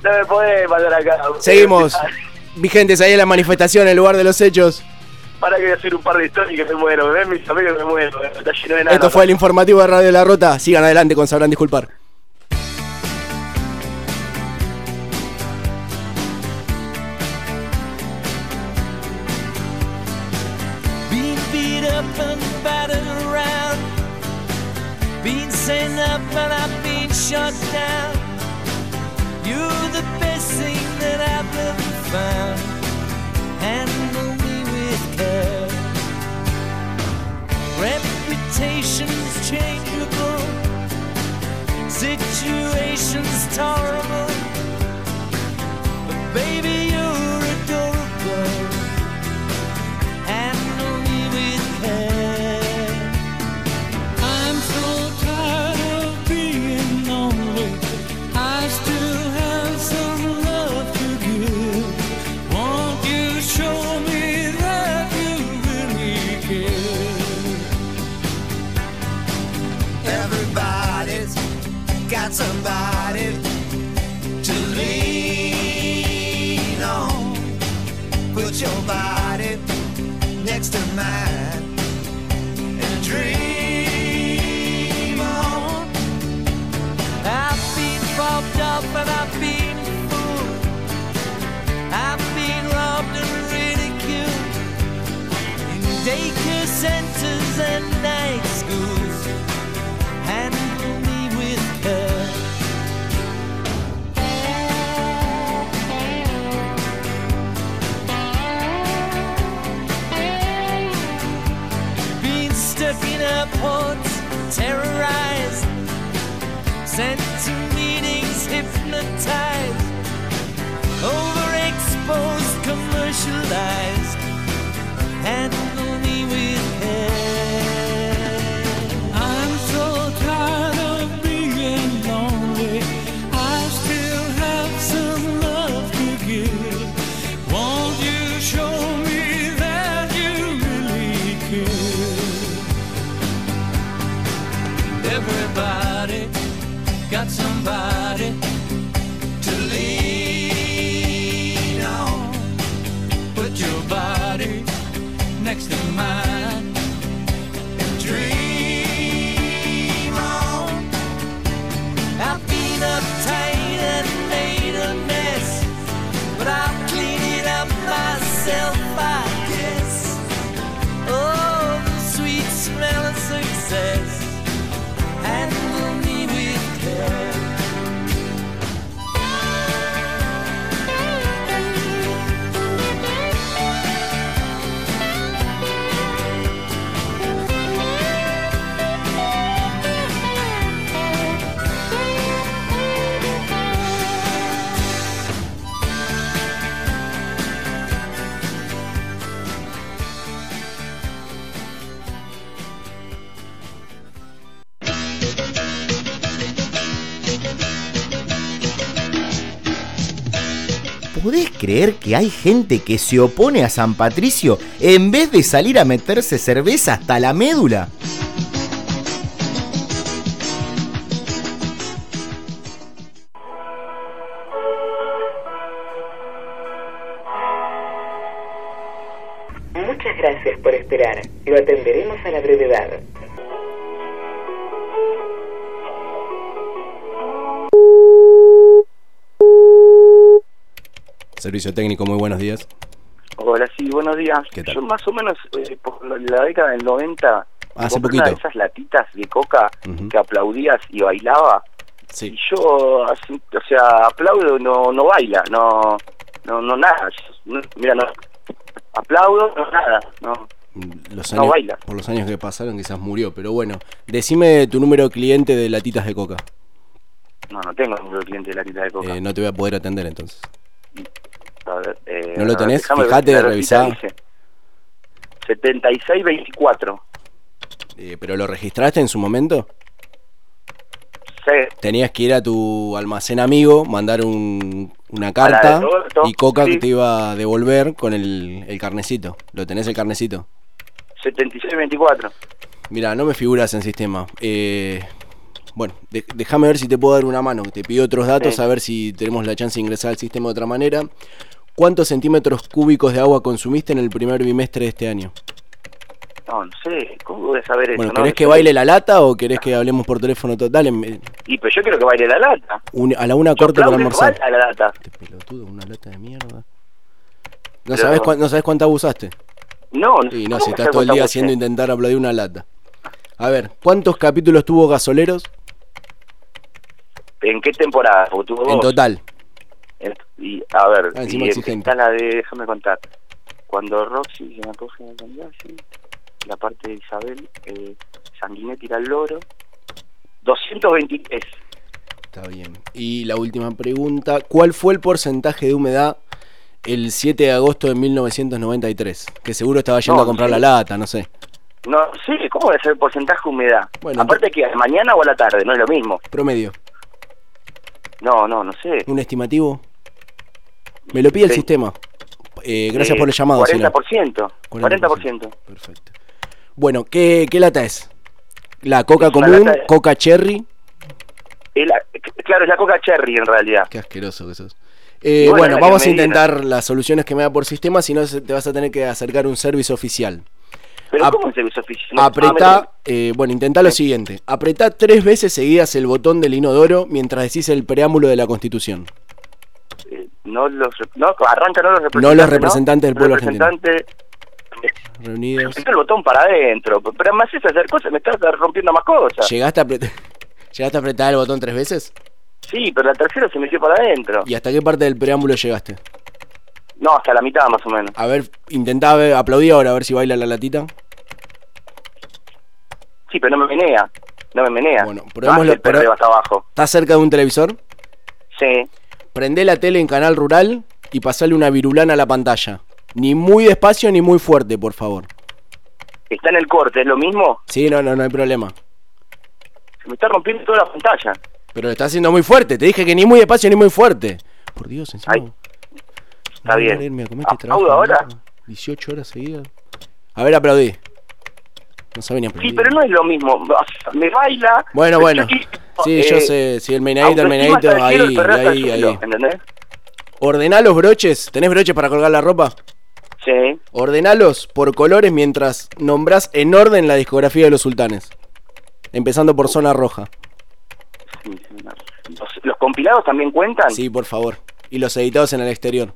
[SPEAKER 15] no me podés mandar acá.
[SPEAKER 9] Seguimos. Vigentes ahí en la manifestación, en el lugar de los hechos.
[SPEAKER 15] Para que voy a hacer un par de historias que me muero, me ven mis amigos que me muero, está lleno de enanos.
[SPEAKER 9] Esto fue el informativo de Radio La Rota. Sigan adelante con Sabrán Disculpar.
[SPEAKER 7] Being beat up and battered around. Being sent up and I've been shut down. You're the best thing that I've ever found. Handle me with care. Reputation's changeable. Situation's tolerable. But baby,
[SPEAKER 16] your body next to mine and dream on.
[SPEAKER 7] I've been robbed up and I've been fooled. I've been robbed and ridiculed in daycare centers and night schools. Airports, terrorized, sent to meetings, hypnotized, overexposed commercial specialized. Handle me with care. Somebody to lean on. Put your body next to
[SPEAKER 4] hay gente que se opone a San Patricio en vez de salir a meterse cerveza hasta la médula?
[SPEAKER 14] Muchas gracias por esperar. Lo atenderemos a la brevedad.
[SPEAKER 9] Servicio técnico, muy buenos días.
[SPEAKER 15] Hola, sí, buenos días.
[SPEAKER 9] ¿Qué tal?
[SPEAKER 15] Yo más o menos eh, por la década del 90
[SPEAKER 9] Hace
[SPEAKER 15] compré una
[SPEAKER 9] poquito.
[SPEAKER 15] de esas latitas de coca que aplaudías y bailaba.
[SPEAKER 9] Sí.
[SPEAKER 15] Y yo, así, o sea, aplaudo, no no baila, no no no nada. No- mira, no aplaudo, no nada, no.
[SPEAKER 9] Los
[SPEAKER 15] No baila.
[SPEAKER 9] Por los años que pasaron quizás murió, pero bueno. Decime tu número cliente de latitas de coca.
[SPEAKER 15] No, no tengo número de cliente de latita de coca.
[SPEAKER 9] Eh, no te voy a poder atender entonces.
[SPEAKER 15] A ver, eh,
[SPEAKER 9] ¿No lo tenés?
[SPEAKER 15] recita
[SPEAKER 9] revisá.
[SPEAKER 15] dice 7624.
[SPEAKER 9] Eh, ¿Pero lo registraste en su momento?
[SPEAKER 15] Sí.
[SPEAKER 9] Tenías que ir a tu almacén amigo, mandar un- una carta
[SPEAKER 15] Roberto,
[SPEAKER 9] y Coca
[SPEAKER 15] sí.
[SPEAKER 9] te iba a devolver con el, el carnecito. ¿Lo tenés el carnecito?
[SPEAKER 15] 7624.
[SPEAKER 9] Mira, no me figuras en sistema. Eh, bueno, déjame ver si te puedo dar una mano. Te pido otros datos
[SPEAKER 15] Sí.
[SPEAKER 9] a ver si tenemos la chance de ingresar al sistema de otra manera. ¿Cuántos centímetros cúbicos de agua consumiste en el primer bimestre de este año?
[SPEAKER 15] No, no sé, ¿cómo voy a saber eso?
[SPEAKER 9] Bueno,
[SPEAKER 15] no?
[SPEAKER 9] ¿querés
[SPEAKER 15] No
[SPEAKER 9] que baile la lata o querés que hablemos por teléfono? todo? Dale, me-
[SPEAKER 15] Y pero yo quiero que baile la lata.
[SPEAKER 9] un- a la una corte para almorzar.
[SPEAKER 15] baila la lata.
[SPEAKER 9] Pelotudo, una lata de mierda. ¿No
[SPEAKER 15] Pero-
[SPEAKER 9] sabes, ¿No sabes cuánta abusaste?
[SPEAKER 15] No, no.
[SPEAKER 9] Y no,
[SPEAKER 15] ¿cómo
[SPEAKER 9] si estás
[SPEAKER 15] a
[SPEAKER 9] todo el día haciendo intentar aplaudir una lata. A ver, ¿cuántos capítulos tuvo Gasoleros
[SPEAKER 15] ¿En qué temporada? Tuvo
[SPEAKER 9] en total?
[SPEAKER 15] En- Y, a ver,
[SPEAKER 9] Ah,
[SPEAKER 15] y está la de, déjame contar. Cuando Roxy se me coge con Gassi, la parte de Isabel, eh, Sanguinetti era el loro. 223.
[SPEAKER 9] Está bien. Y la última pregunta, ¿cuál fue el porcentaje de humedad el 7 de agosto de 1993? Que seguro estaba yendo
[SPEAKER 15] No,
[SPEAKER 9] a comprar
[SPEAKER 15] sí.
[SPEAKER 9] la lata, no sé.
[SPEAKER 15] No sé, ¿cómo va a ser el porcentaje de humedad?
[SPEAKER 9] Bueno,
[SPEAKER 15] Aparte que mañana o a la tarde, no es lo mismo.
[SPEAKER 9] Promedio.
[SPEAKER 15] No, no, no sé.
[SPEAKER 9] ¿Un estimativo? Me lo pide el sistema. Eh, gracias
[SPEAKER 15] Eh,
[SPEAKER 9] por el llamado, señor.
[SPEAKER 15] 40%. 40%.
[SPEAKER 9] Perfecto. Bueno, ¿qué, qué lata es? ¿La coca
[SPEAKER 15] Es
[SPEAKER 9] común?
[SPEAKER 15] de-
[SPEAKER 9] ¿Coca cherry?
[SPEAKER 15] Es la- claro, es la coca cherry en realidad.
[SPEAKER 9] Qué asqueroso que sos. Eh,
[SPEAKER 15] bueno,
[SPEAKER 9] vamos a intentar las soluciones que me da por sistema, si no te vas a tener que acercar a un servicio oficial.
[SPEAKER 15] Pero
[SPEAKER 9] Ap-
[SPEAKER 15] ¿cómo es servicio oficial? No,
[SPEAKER 9] Apretá, eh, bueno, intentá lo siguiente. Apretá tres veces seguidas el botón del inodoro mientras decís el preámbulo de la Constitución.
[SPEAKER 15] Eh, no los no, arranca no los representantes.
[SPEAKER 9] No los representantes del pueblo argentino.
[SPEAKER 15] Representante,
[SPEAKER 9] Reunidos.
[SPEAKER 15] El botón para adentro. Pero me haces hacer cosas, me estás rompiendo más cosas.
[SPEAKER 9] ¿Llegaste a, ¿Llegaste a apretar el botón tres veces?
[SPEAKER 15] Sí, pero la tercera se metió para adentro.
[SPEAKER 9] ¿Y hasta qué parte del preámbulo llegaste?
[SPEAKER 15] No, hasta la mitad más o menos.
[SPEAKER 9] A ver, intentá ver- aplaudir ahora a ver si baila la latita.
[SPEAKER 15] Sí, pero no me menea. No me menea.
[SPEAKER 9] Bueno,
[SPEAKER 15] no
[SPEAKER 9] probémoslo,
[SPEAKER 15] perreo
[SPEAKER 9] pero-
[SPEAKER 15] abajo.
[SPEAKER 9] ¿Estás cerca de un televisor?
[SPEAKER 15] Sí.
[SPEAKER 9] Prendé la tele en canal rural y pasale una virulana a la pantalla. Ni muy despacio ni muy fuerte, por favor.
[SPEAKER 15] Está en el corte, ¿es lo mismo?
[SPEAKER 9] Sí, no, no, no hay problema.
[SPEAKER 15] Se me está rompiendo toda la pantalla.
[SPEAKER 9] Pero lo está haciendo muy fuerte. Te dije que ni muy despacio ni muy fuerte. Por Dios, encima.
[SPEAKER 15] Está bien.
[SPEAKER 9] Irme a comer este
[SPEAKER 15] ¿Aplaudo
[SPEAKER 9] trabajo,
[SPEAKER 15] ahora?
[SPEAKER 9] mierda. 18 horas seguidas. A ver, aplaudí. No sabe ni aplaudir.
[SPEAKER 15] Sí, pero no es lo mismo. Me baila.
[SPEAKER 9] Bueno, bueno. Sí,
[SPEAKER 15] eh,
[SPEAKER 9] yo sé. Sí, el meinadito, el
[SPEAKER 15] cielo,
[SPEAKER 9] Ahí, ahí, ahí.
[SPEAKER 15] ¿Entendés?
[SPEAKER 9] Ordená los broches. ¿Tenés broches para colgar la ropa?
[SPEAKER 15] Sí.
[SPEAKER 9] Ordenalos por colores mientras nombrás en orden la discografía de los sultanes. Empezando por zona roja.
[SPEAKER 15] ¿Los, los compilados también cuentan?
[SPEAKER 9] Sí, por favor. Y los editados en el exterior.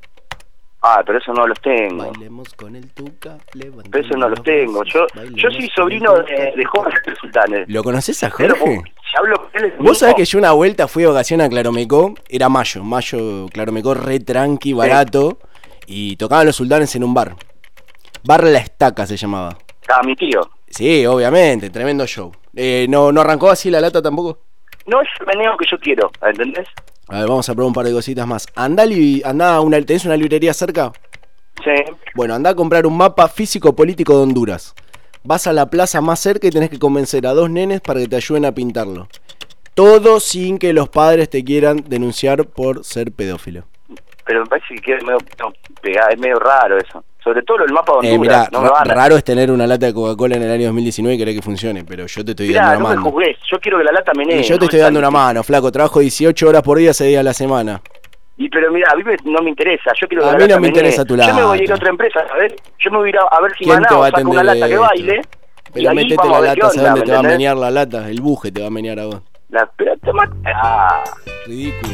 [SPEAKER 15] Ah, pero eso no los tengo.
[SPEAKER 9] con el tuca,
[SPEAKER 15] Pero eso no los tengo. Yo, yo soy sobrino de, de Jorge Sultanes.
[SPEAKER 9] ¿Lo conoces a
[SPEAKER 15] Pero,
[SPEAKER 9] Jorge?
[SPEAKER 15] si hablo con él
[SPEAKER 9] Vos sabés que yo una vuelta fui de ocasión a Claromecó, era mayo, mayo, Claromecó re tranqui, barato, y tocaban los sultanes en un bar. Bar La Estaca se llamaba.
[SPEAKER 15] Ah, mi tío.
[SPEAKER 9] Sí, obviamente, tremendo show. Eh, ¿no, ¿No arrancó así la lata tampoco?
[SPEAKER 15] No es el meneo que yo quiero, ¿entendés?
[SPEAKER 9] A ver, vamos a probar un par de cositas más. Andá, andá una, ¿tenés una librería cerca?
[SPEAKER 15] Sí.
[SPEAKER 9] Bueno, andá a comprar un mapa físico-político de Honduras. Vas a la plaza más cerca y tenés que convencer a dos nenes para que te ayuden a pintarlo. Todo sin que los padres te quieran denunciar por ser pedófilo.
[SPEAKER 15] Pero me parece que queda medio, no, pegado, es medio raro eso. Sobre todo el mapa de
[SPEAKER 9] Eh,
[SPEAKER 15] Honduras.
[SPEAKER 9] mirá,
[SPEAKER 15] no me
[SPEAKER 9] raro es tener una lata de Coca-Cola en el año 2019 y querer que funcione, pero yo te estoy
[SPEAKER 15] Mirá,
[SPEAKER 9] dando
[SPEAKER 15] no
[SPEAKER 9] una
[SPEAKER 15] me
[SPEAKER 9] mano.
[SPEAKER 15] juzgues. Yo quiero que la lata menee.
[SPEAKER 9] Y yo
[SPEAKER 15] no
[SPEAKER 9] te estoy
[SPEAKER 15] me
[SPEAKER 9] dando una mano, flaco. Trabajo 18 horas por día, 6 días a la semana.
[SPEAKER 15] Y pero mira, a mí me- no me interesa. Yo quiero que
[SPEAKER 9] A
[SPEAKER 15] la
[SPEAKER 9] mí no
[SPEAKER 15] lata
[SPEAKER 9] me
[SPEAKER 15] menee.
[SPEAKER 9] interesa tu
[SPEAKER 15] Yo me voy a ir
[SPEAKER 9] lata.
[SPEAKER 15] a otra empresa, a ver. Yo me voy a ir a, ver si
[SPEAKER 9] ¿Quién te
[SPEAKER 15] Manao
[SPEAKER 9] va a
[SPEAKER 15] saca una lata que
[SPEAKER 9] esto?
[SPEAKER 15] baile. y
[SPEAKER 9] Pero metete la lata, ¿sabes dónde
[SPEAKER 15] ¿me
[SPEAKER 9] te va a menear la lata? El buje te va a menear a vos.
[SPEAKER 15] La, pero te mata. Ah.
[SPEAKER 9] Ridículo.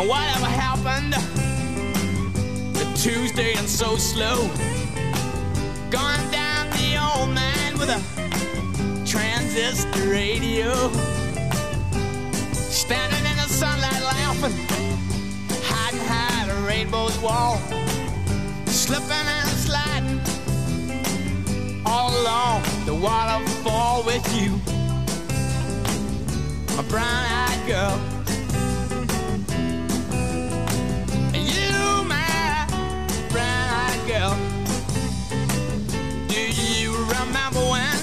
[SPEAKER 7] And whatever happened to Tuesday and so slow? Gone down the old man with a transistor radio. Standing in the sunlight laughing, hiding behind a rainbow's wall. Slipping and sliding waterfall with you, my brown-eyed girl. You, my brown-eyed girl. Do you remember when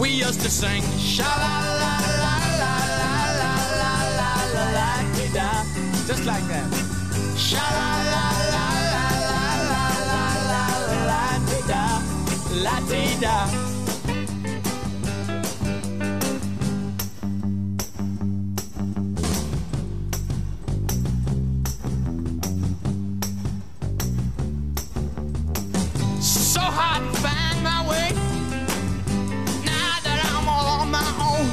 [SPEAKER 7] we used to sing sha la la la la la la la la la just like that? Sha la la So hard to find my way. Now that I'm all on my own,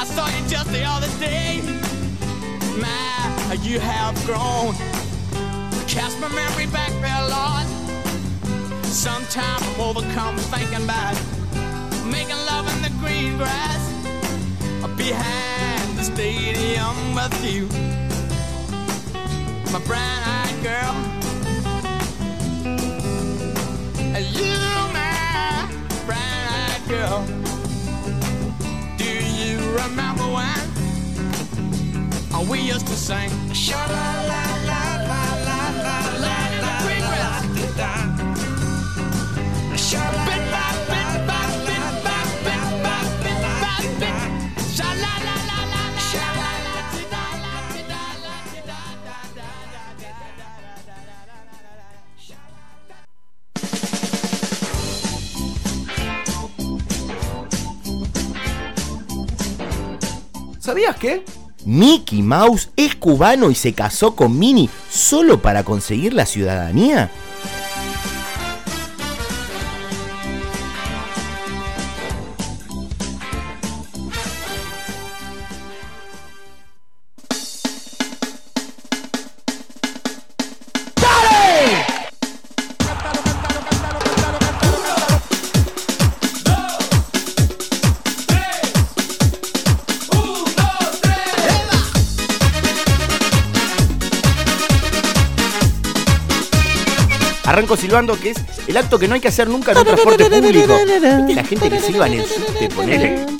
[SPEAKER 7] I saw you just the other day. My, you have grown. Cast my memory back. Sometimes I'm overcome thinking about making love in the green grass behind the stadium with you, my brown-eyed girl. You, my brown-eyed girl. Do you remember when we used to sing? Sha la la
[SPEAKER 9] ¿Sabías qué?
[SPEAKER 4] Mickey Mouse es cubano y se casó con Minnie solo para conseguir la ciudadanía. Silbando, que es el acto que no hay que hacer nunca en un transporte público. ¿Viste la gente que silba en el subte, ponele?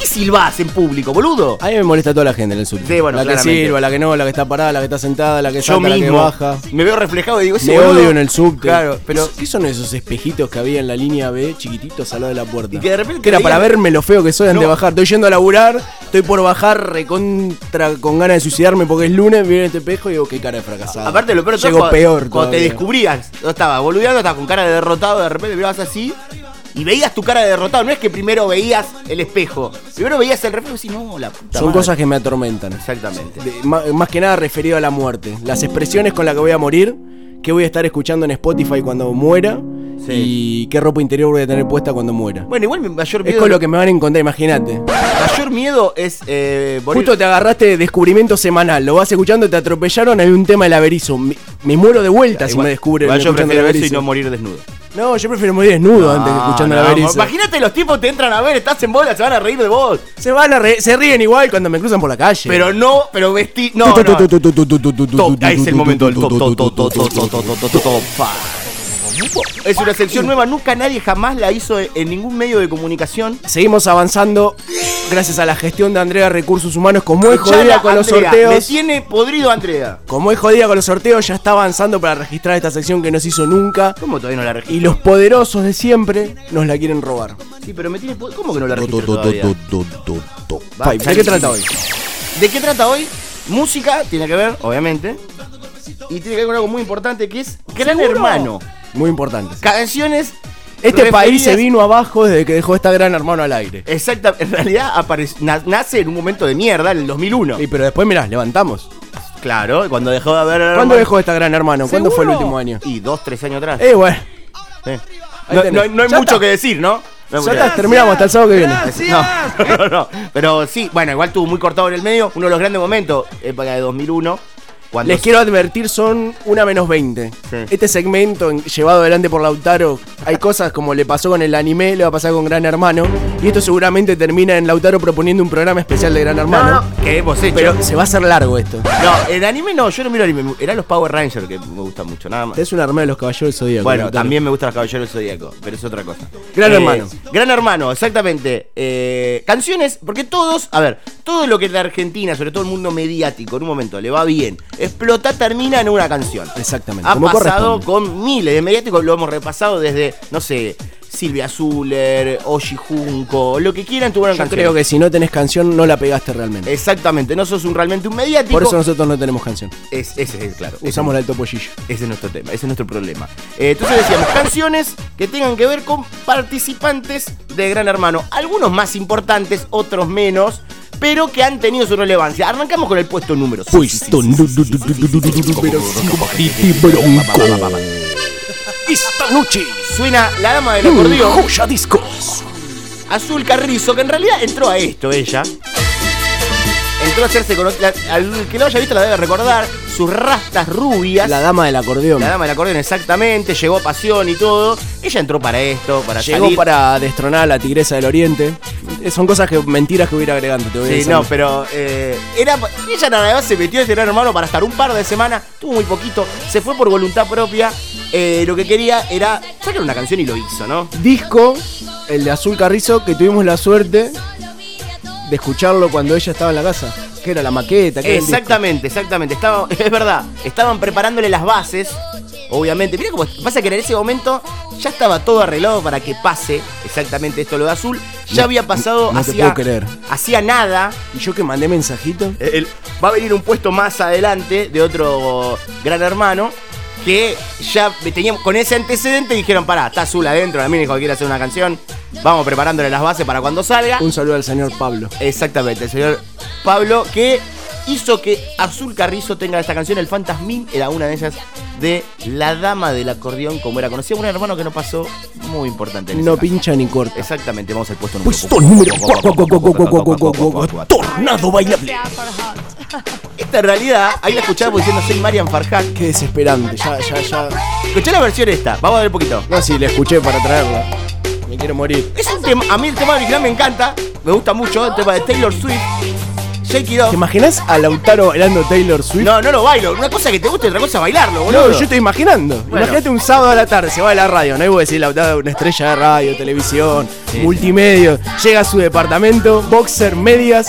[SPEAKER 4] ¿Qué es- ¿Por qué silbás en público, boludo?
[SPEAKER 9] A mí me molesta toda la gente en el subte.
[SPEAKER 4] Sí, bueno,
[SPEAKER 9] la que
[SPEAKER 4] claramente.
[SPEAKER 9] silba, la que no, la que está parada, la que está sentada, la que
[SPEAKER 4] Yo
[SPEAKER 9] salta, la que
[SPEAKER 4] mismo
[SPEAKER 9] baja.
[SPEAKER 4] me veo reflejado y digo, ese
[SPEAKER 9] Me
[SPEAKER 4] boludo-
[SPEAKER 9] odio en el subte.
[SPEAKER 4] Claro, pero-
[SPEAKER 9] ¿Qué son esos espejitos que había en la línea B, chiquititos al lado de la puerta?
[SPEAKER 4] Y que de repente
[SPEAKER 9] era para verme lo feo que soy antes de
[SPEAKER 4] No.
[SPEAKER 9] bajar. Estoy yendo a laburar, estoy por bajar recontra con ganas de suicidarme porque es lunes, viene este espejo y digo, qué cara de fracasado.
[SPEAKER 4] Aparte, lo peor de todo,
[SPEAKER 9] Llego
[SPEAKER 4] cuando-
[SPEAKER 9] peor
[SPEAKER 4] Cuando te
[SPEAKER 9] todavía.
[SPEAKER 4] descubrías, no estaba boludeando, estabas con cara de derrotado, de repente mirabas así y veías tu cara de derrotado. No es que primero veías el espejo, primero veías el reflejo y decís, no, la puta
[SPEAKER 9] Son
[SPEAKER 4] madre".
[SPEAKER 9] cosas que me atormentan.
[SPEAKER 4] Exactamente.
[SPEAKER 9] De- ma- más, que nada referido a la muerte. Las expresiones con las que voy a morir, qué voy a estar escuchando en Spotify cuando muera y qué ropa interior voy a tener puesta cuando muera.
[SPEAKER 4] Bueno, igual mi mayor
[SPEAKER 9] Es
[SPEAKER 4] miedo.
[SPEAKER 9] con lo que me van a encontrar, imagínate.
[SPEAKER 4] mayor miedo es eh, morir-
[SPEAKER 9] Justo te agarraste de descubrimiento semanal, lo vas escuchando, te atropellaron, hay un tema del averizo. Me, me muero de vuelta si me descubren.
[SPEAKER 4] igual yo prefiero
[SPEAKER 9] el
[SPEAKER 4] eso y no morir desnudo.
[SPEAKER 9] No, yo prefiero morir desnudo antes que escuchando
[SPEAKER 4] No,
[SPEAKER 9] el
[SPEAKER 4] no,
[SPEAKER 9] averizo.
[SPEAKER 4] Imagínate los tipos te entran a ver, estás en bola, se van a reír de vos.
[SPEAKER 9] Se van a re- se ríen igual cuando me cruzan por la calle.
[SPEAKER 4] Pero no, pero vestí. No, no. Ahí es el momento del top, top, top, top, top, top, top, top, top, top, fa. Es una sección nueva, nunca nadie jamás la hizo en ningún medio de comunicación.
[SPEAKER 9] Seguimos avanzando gracias a la gestión de Andrea Recursos Humanos. Como es jodida con los sorteos.
[SPEAKER 4] Me tiene podrido Andrea.
[SPEAKER 9] Como es jodida con los sorteos, ya está avanzando para registrar esta sección que no se hizo nunca.
[SPEAKER 4] ¿Cómo todavía no la registró?
[SPEAKER 9] Y los poderosos de siempre nos la quieren robar.
[SPEAKER 4] Sí, pero me tiene ¿Cómo que no la registró todavía? Va,
[SPEAKER 9] Five, ¿De qué trata hoy?
[SPEAKER 4] ¿De qué trata hoy? Música tiene que ver, obviamente. Y tiene que ver con algo muy importante que es Gran
[SPEAKER 9] ¿Seguro?
[SPEAKER 4] Hermano.
[SPEAKER 9] Muy importante.
[SPEAKER 4] Canciones.
[SPEAKER 9] Este país se vino abajo desde que dejó esta gran hermano al aire.
[SPEAKER 4] Exacta, en realidad nace en un momento de mierda, en el 2001.
[SPEAKER 9] Y pero después, mirá, levantamos.
[SPEAKER 4] Claro, cuando dejó de haber.
[SPEAKER 9] ¿Cuándo dejó esta gran hermano? ¿Cuándo fue el último año?
[SPEAKER 4] Y dos, tres años atrás.
[SPEAKER 9] Eh, bueno.
[SPEAKER 4] Eh. No, no hay- no hay
[SPEAKER 9] Ya
[SPEAKER 4] mucho
[SPEAKER 9] está.
[SPEAKER 4] que decir, ¿no?
[SPEAKER 9] Ya está, terminamos hasta el sábado que viene.
[SPEAKER 4] No, no, no. Pero sí, bueno, igual tuvo muy cortado en el medio. Uno de los grandes momentos, época de 2001. Cuando
[SPEAKER 9] Les quiero advertir, son una menos 20. Este segmento en- llevado adelante por Lautaro, hay cosas como le pasó con el anime, le va a pasar con Gran Hermano. Y esto seguramente termina en Lautaro proponiendo un programa especial de Gran Hermano.
[SPEAKER 4] No, no, que hemos hecho.
[SPEAKER 9] Pero se va a hacer largo esto.
[SPEAKER 4] No, el anime no, yo no miro anime. Eran los Power Rangers que me gustan mucho, nada más.
[SPEAKER 9] Es una arma de los caballeros del Zodíaco.
[SPEAKER 4] Bueno,
[SPEAKER 9] Lautaro.
[SPEAKER 4] también me gustan los Caballeros del Zodíaco, pero es otra cosa.
[SPEAKER 9] Gran
[SPEAKER 4] Eh,
[SPEAKER 9] Hermano.
[SPEAKER 4] Gran Hermano, exactamente. Eh, canciones, porque todos, a ver, todo lo que es la Argentina, sobre todo el mundo mediático, en un momento le va bien, explota, termina en una canción.
[SPEAKER 9] Exactamente.
[SPEAKER 4] Ha
[SPEAKER 9] como
[SPEAKER 4] pasado con miles de mediáticos, lo hemos repasado desde, no sé, Silvia Zuller, Oshi Junco, lo que quieran tuvieron
[SPEAKER 9] Yo
[SPEAKER 4] canciones.
[SPEAKER 9] creo que si no tenés canción, no la pegaste realmente.
[SPEAKER 4] Exactamente, no sos un, realmente un mediático.
[SPEAKER 9] Por eso nosotros no tenemos canción.
[SPEAKER 4] Es, ese es claro.
[SPEAKER 9] Usamos la del topollillo.
[SPEAKER 4] Ese es nuestro tema, ese es nuestro problema. Eh, entonces decíamos, canciones que tengan que ver con participantes de Gran Hermano. Algunos más importantes, otros menos, pero que han tenido su relevancia. Arrancamos con el puesto número 6.
[SPEAKER 9] Puesto número cinco. Esta noche
[SPEAKER 4] Suena la dama del acordeón.
[SPEAKER 9] Joya Discos.
[SPEAKER 4] Azul Carrizo, que en realidad entró a esto ella. Entró a hacerse con. la- al que lo haya visto la debe recordar. Sus rastas rubias.
[SPEAKER 9] La dama del acordeón.
[SPEAKER 4] La dama del acordeón, exactamente. Llegó a pasión y todo. Ella entró para esto, para
[SPEAKER 9] Llegó
[SPEAKER 4] salir.
[SPEAKER 9] para destronar a la tigresa del oriente. Son cosas que mentiras que voy a ir agregando. Te voy
[SPEAKER 4] Sí,
[SPEAKER 9] diciendo.
[SPEAKER 4] no, pero eh, era, ella nada más se metió a ese gran hermano para estar un par de semanas, tuvo muy poquito, se fue por voluntad propia. eh, lo que quería era sacar una canción y lo hizo, ¿no?
[SPEAKER 9] Disco, el de Azul Carrizo, que tuvimos la suerte de escucharlo cuando ella estaba en la casa. Que era la maqueta, que.
[SPEAKER 4] Exactamente, exactamente. Estaba, es verdad, estaban preparándole las bases. Obviamente, mira cómo pasa que en ese momento ya estaba todo arreglado para que pase exactamente esto lo de azul. Ya
[SPEAKER 9] No,
[SPEAKER 4] había pasado
[SPEAKER 9] no te
[SPEAKER 4] hacía,
[SPEAKER 9] puedo creer.
[SPEAKER 4] hacía nada.
[SPEAKER 9] Y yo que mandé mensajito.
[SPEAKER 4] El- va a venir un puesto más adelante de otro gran hermano. que ya teníamos con ese antecedente dijeron, pará, está azul adentro, la mina dijo que quiere hacer una canción, vamos preparándole las bases para cuando salga.
[SPEAKER 9] Un saludo al señor Pablo.
[SPEAKER 4] Exactamente, el señor Pablo, que hizo que Azul Carrizo tenga esta canción. El Fantasmín era una de ellas de La Dama del Acordeón, como era conocida. Un hermano que no pasó muy importante. En
[SPEAKER 9] No
[SPEAKER 4] ese
[SPEAKER 9] pincha ni corta.
[SPEAKER 4] Exactamente, vamos al puesto número
[SPEAKER 9] Puesto número Tornado bailable.
[SPEAKER 4] Esta realidad, ahí la escuchaba diciendo soy Marian Farhat.
[SPEAKER 9] Qué desesperante. Ya, ya, ya.
[SPEAKER 4] Escuché la versión esta, vamos a ver un poquito.
[SPEAKER 9] No, sí, la escuché para traerla. Me quiero morir.
[SPEAKER 4] Es un tema, a mí el tema original me encanta, me gusta mucho, el tema de Taylor Swift. Shake It Off.
[SPEAKER 9] ¿Te imaginas a Lautaro bailando Taylor Swift?
[SPEAKER 4] No, no lo bailo. Una cosa que te gusta y otra cosa bailarlo, boludo.
[SPEAKER 9] No, yo estoy imaginando.
[SPEAKER 4] Bueno.
[SPEAKER 9] Imagínate un sábado a la tarde, se va de la radio, no hay que decir Lautaro, una estrella de radio, televisión, multimedia. Llega a su departamento, boxer, medias,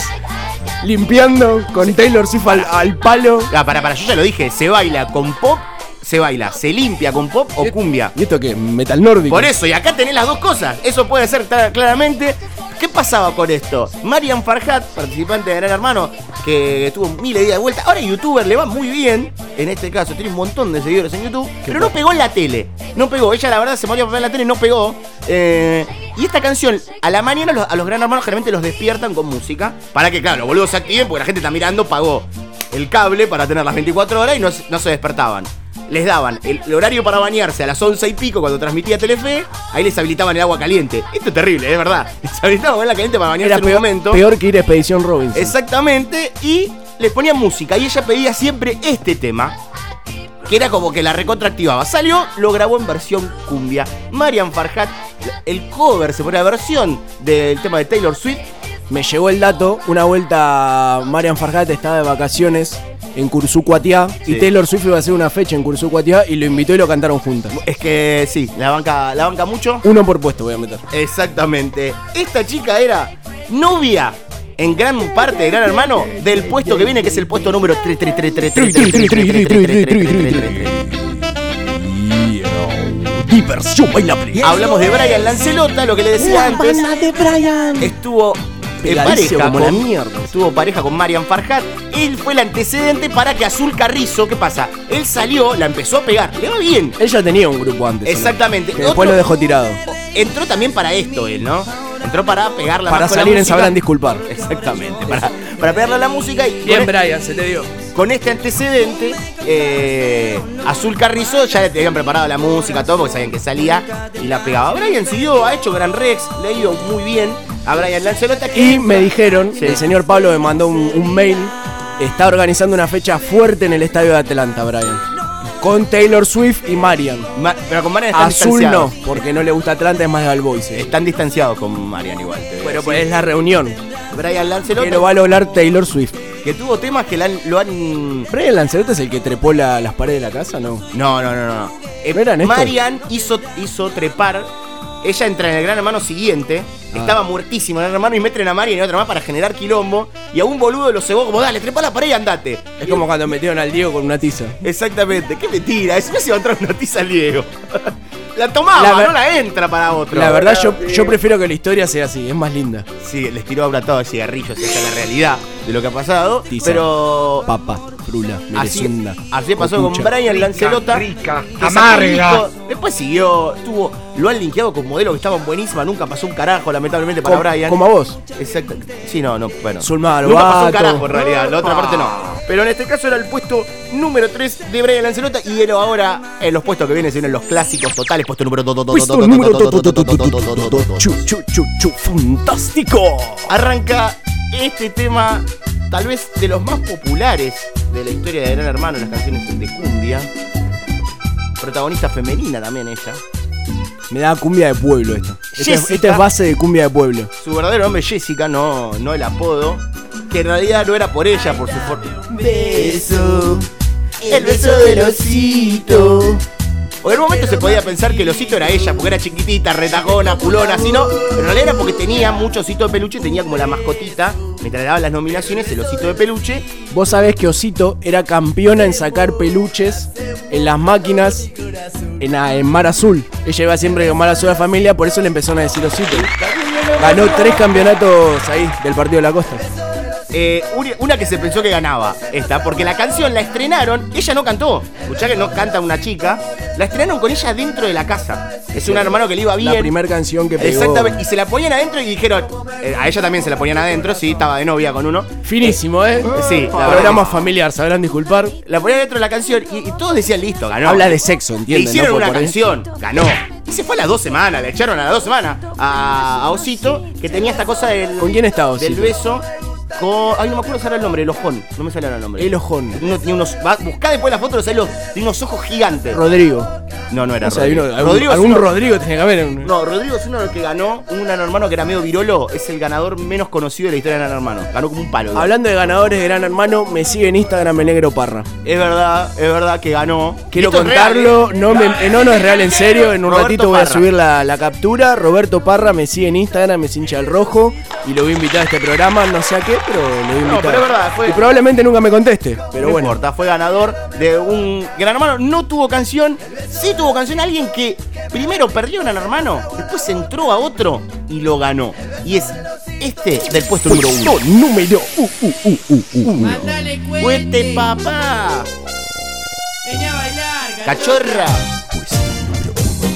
[SPEAKER 9] limpiando con Taylor Swift al, al palo.
[SPEAKER 4] Ah, para, para, yo ya lo dije, se baila con pop, se baila, se limpia con pop o cumbia.
[SPEAKER 9] ¿Y esto qué? Metal nórdico.
[SPEAKER 4] Por eso, y acá tenés las dos cosas. Eso puede ser clara- claramente. ¿Qué pasaba con esto? Marian Farhat, participante de Gran Hermano, que tuvo miles de días de vuelta. Ahora youtuber le va muy bien. En este caso, tiene un montón de seguidores en YouTube. Pero no pegó en la tele. No pegó. Ella, la verdad, se moría por ver en la tele no pegó. Eh, y esta canción, a la mañana los- a los Gran Hermanos generalmente los despiertan con música. Para que, claro, los boludos se activen porque la gente está mirando, pagó el cable para tener las 24 horas y no, no se despertaban. Les daban el, el horario para bañarse a las 11 y pico cuando transmitía Telefe, ahí les habilitaban el agua caliente. Esto es terrible, es verdad. Les habilitaban el agua caliente para bañarse
[SPEAKER 9] Era
[SPEAKER 4] en un
[SPEAKER 9] peor,
[SPEAKER 4] momento.
[SPEAKER 9] peor que ir a Expedición Robinson.
[SPEAKER 4] Exactamente, y les ponían música y ella pedía siempre este tema. Que era como que la recontractivaba. Salió, lo grabó en versión cumbia. Marian Farhat, el cover, se pone la versión del tema de Taylor Swift.
[SPEAKER 9] Me llegó el dato, una vuelta Marian Farhat estaba de vacaciones en Cursucuatiá
[SPEAKER 4] Sí.
[SPEAKER 9] y Taylor Swift iba a hacer una fecha en Cursucuatiá y lo invitó y lo cantaron juntas.
[SPEAKER 4] Es que sí, la banca, la banca mucho.
[SPEAKER 9] Uno por puesto voy a meter.
[SPEAKER 4] Exactamente. Esta chica era novia en gran parte de Gran Hermano del puesto que viene, que es el puesto número 3333333333333333333333333333333333333333333333333333333333333333333333333333333333333333333333333333333333333333333333333333333333333333333333333333333333333333333333333Hablamos de Brian Lancelota, lo que le decía antes.
[SPEAKER 9] de Brian.
[SPEAKER 4] Estuvo pareja
[SPEAKER 9] como la
[SPEAKER 4] con,
[SPEAKER 9] mierda.
[SPEAKER 4] Estuvo pareja con Marian Farhat. Él fue el antecedente para que Azul Carrizo, ¿qué pasa? Él salió, la empezó a pegar. Le va bien.
[SPEAKER 9] Ella tenía un grupo antes.
[SPEAKER 4] Exactamente.
[SPEAKER 9] Que después
[SPEAKER 4] Otro-
[SPEAKER 9] lo dejó tirado.
[SPEAKER 4] Entró también para esto él, ¿no? Entró para pegarla
[SPEAKER 9] Para
[SPEAKER 4] más
[SPEAKER 9] salir en. Sabrán Disculpar.
[SPEAKER 4] Exactamente, para, para pegarle a la música y
[SPEAKER 9] Bien,
[SPEAKER 4] con,
[SPEAKER 9] Brian, se te dio.
[SPEAKER 4] con este antecedente, eh, Azul Carrizo ya le habían preparado la música, todo, porque sabían que salía y la pegaba. Brian siguió, ha hecho Gran Rex, le ha ido muy bien a Brian Lancelota. Que
[SPEAKER 9] Y me dijeron,
[SPEAKER 4] Sí.
[SPEAKER 9] el señor Pablo me mandó un, un mail, está organizando una fecha fuerte en el estadio de Atlanta, Brian. Con Taylor Swift y Marian.
[SPEAKER 4] Ma- pero con Marian están
[SPEAKER 9] Azul no, porque no le gusta Atlanta, es más de Alboise.
[SPEAKER 4] Están distanciados con Marian igual.
[SPEAKER 9] Pero pues es la reunión.
[SPEAKER 4] Brian Lancelota,
[SPEAKER 9] Pero va a lograr Taylor Swift.
[SPEAKER 4] que tuvo temas que han- lo han
[SPEAKER 9] ¿Brian Lancelot es el que trepó la- las paredes de la casa? No.
[SPEAKER 4] No, no, no, no. Eh,
[SPEAKER 9] ¿No eran estos?
[SPEAKER 4] Marian hizo, hizo trepar. Ella entra en el gran hermano siguiente.
[SPEAKER 9] Ah.
[SPEAKER 4] Estaba muertísimo el gran hermano y meten a Marian y otra más para generar quilombo. Y a un boludo lo cebó como, dale, trepa la pared y andate.
[SPEAKER 9] Es como cuando metieron al Diego con una tiza.
[SPEAKER 4] Exactamente. Qué mentira. Es se iba a entrar una tiza al Diego. La tomaba,
[SPEAKER 9] La ver-
[SPEAKER 4] no la entra para otro.
[SPEAKER 9] La verdad, yo, yo prefiero que la historia sea así, es más linda.
[SPEAKER 4] Sí, les tiró a todo de cigarrillos. Esa es la realidad de lo que ha pasado.
[SPEAKER 9] Tiza.
[SPEAKER 4] Pero
[SPEAKER 9] Papa, frula,
[SPEAKER 4] Así,
[SPEAKER 9] merezunda.
[SPEAKER 4] así pasó con Brian Lancelota.
[SPEAKER 3] rica, amarga.
[SPEAKER 4] Después siguió, tuvo, lo han linkeado con modelos que estaban buenísimas, nunca pasó un carajo, lamentablemente, para
[SPEAKER 9] Como-
[SPEAKER 4] Brian.
[SPEAKER 9] como a vos.
[SPEAKER 4] Exacto. Sí, no, no, bueno.
[SPEAKER 9] Zulma
[SPEAKER 4] Nunca pasó un carajo en realidad, la otra parte no. Pero en este caso era el puesto número 3 de Brian Lancelota y era ahora en los puestos que vienen, se vienen los clásicos totales, puesto número 2.
[SPEAKER 9] Puesto número fantástico.
[SPEAKER 4] Arranca este tema, tal vez de los más populares de la historia de Gran Hermano, las canciones de cumbia. Protagonista femenina también ella.
[SPEAKER 9] Me da cumbia de pueblo. Esta es, esta es, base de cumbia de pueblo.
[SPEAKER 4] Su verdadero nombre Jessica, no, el apodo. Que en realidad no era por ella, por su forma. Beso, el beso del osito. O en momento se podía pensar que el osito era ella, porque era chiquitita, retacona, culona, así no. Pero en realidad era porque tenía mucho osito de peluche, tenía como la mascotita, mientras le daban las nominaciones, el osito de peluche.
[SPEAKER 9] Vos sabés que Osito era campeona en sacar peluches en las máquinas en Mar Azul. Ella iba siempre con Mar Azul a la familia, por eso le empezaron a decir Osito. Ganó tres campeonatos ahí del partido de la costa.
[SPEAKER 4] Eh, una- que se pensó que ganaba esta, porque la canción la estrenaron, ella no cantó. Escuchá que no canta una chica. La estrenaron con ella dentro de la casa. Es un hermano que le iba bien.
[SPEAKER 9] La primera canción que pegó.
[SPEAKER 4] Exactamente. Y se la ponían adentro y dijeron. eh, a ella también se la ponían adentro, sí, estaba de novia con uno.
[SPEAKER 9] Finísimo, ¿eh?
[SPEAKER 4] Sí, la
[SPEAKER 9] Programa familiar, sabrán disculpar.
[SPEAKER 4] La ponían dentro de la canción y, y todos decían listo, ganó.
[SPEAKER 9] Habla de sexo,
[SPEAKER 4] Le
[SPEAKER 9] ¿entiendes?
[SPEAKER 4] hicieron
[SPEAKER 9] No
[SPEAKER 4] una canción, ganó. Y se fue a las dos semanas, le echaron a las dos semanas a, a Osito, que tenía esta cosa del.
[SPEAKER 9] ¿Con quién estaba
[SPEAKER 4] Del
[SPEAKER 9] Osito?
[SPEAKER 4] beso. Con. Ay, no me acuerdo si era el nombre, el ojón. No me sale el nombre.
[SPEAKER 9] El ojón.
[SPEAKER 4] Uno unos. va- buscá después la foto, los los, tiene unos ojos gigantes.
[SPEAKER 9] Rodrigo.
[SPEAKER 4] No, no era
[SPEAKER 9] O sea,
[SPEAKER 4] Rodrigo.
[SPEAKER 9] uno- algún,
[SPEAKER 4] Rodrigo
[SPEAKER 9] algún
[SPEAKER 4] uno-
[SPEAKER 9] Rodrigo tenía que haber.
[SPEAKER 4] No, Rodrigo es uno de los que ganó. Un gran hermano que era medio virolo. Es el ganador menos conocido de la historia de Gran Hermano. Ganó como un palo.
[SPEAKER 9] Hablando de ganadores de Gran Hermano, me sigue en Instagram el negro Parra.
[SPEAKER 4] Es verdad, es verdad que ganó.
[SPEAKER 9] Quiero contarlo,
[SPEAKER 4] ¿eh?
[SPEAKER 9] no, me- eh, no, no es real en serio. En un
[SPEAKER 4] Roberto
[SPEAKER 9] ratito voy a subir la, la captura. Roberto Parra me sigue en Instagram, me hincha el rojo. Y lo voy a invitar a este programa, no sé a qué, pero lo voy a invitar.
[SPEAKER 4] pero es verdad, fue-
[SPEAKER 9] Y probablemente nunca me conteste, pero
[SPEAKER 4] no
[SPEAKER 9] bueno.
[SPEAKER 4] importa, fue ganador de un Gran Hermano. No tuvo canción, sí tuvo canción alguien que primero perdió Gran Hermano, después entró a otro y lo ganó. Y es este del puesto número uno.
[SPEAKER 9] Puesto número u, u, u, u, u, uno.
[SPEAKER 4] ¡Fuerte, papá!
[SPEAKER 17] Venía a bailar,
[SPEAKER 4] ¡Cachorra!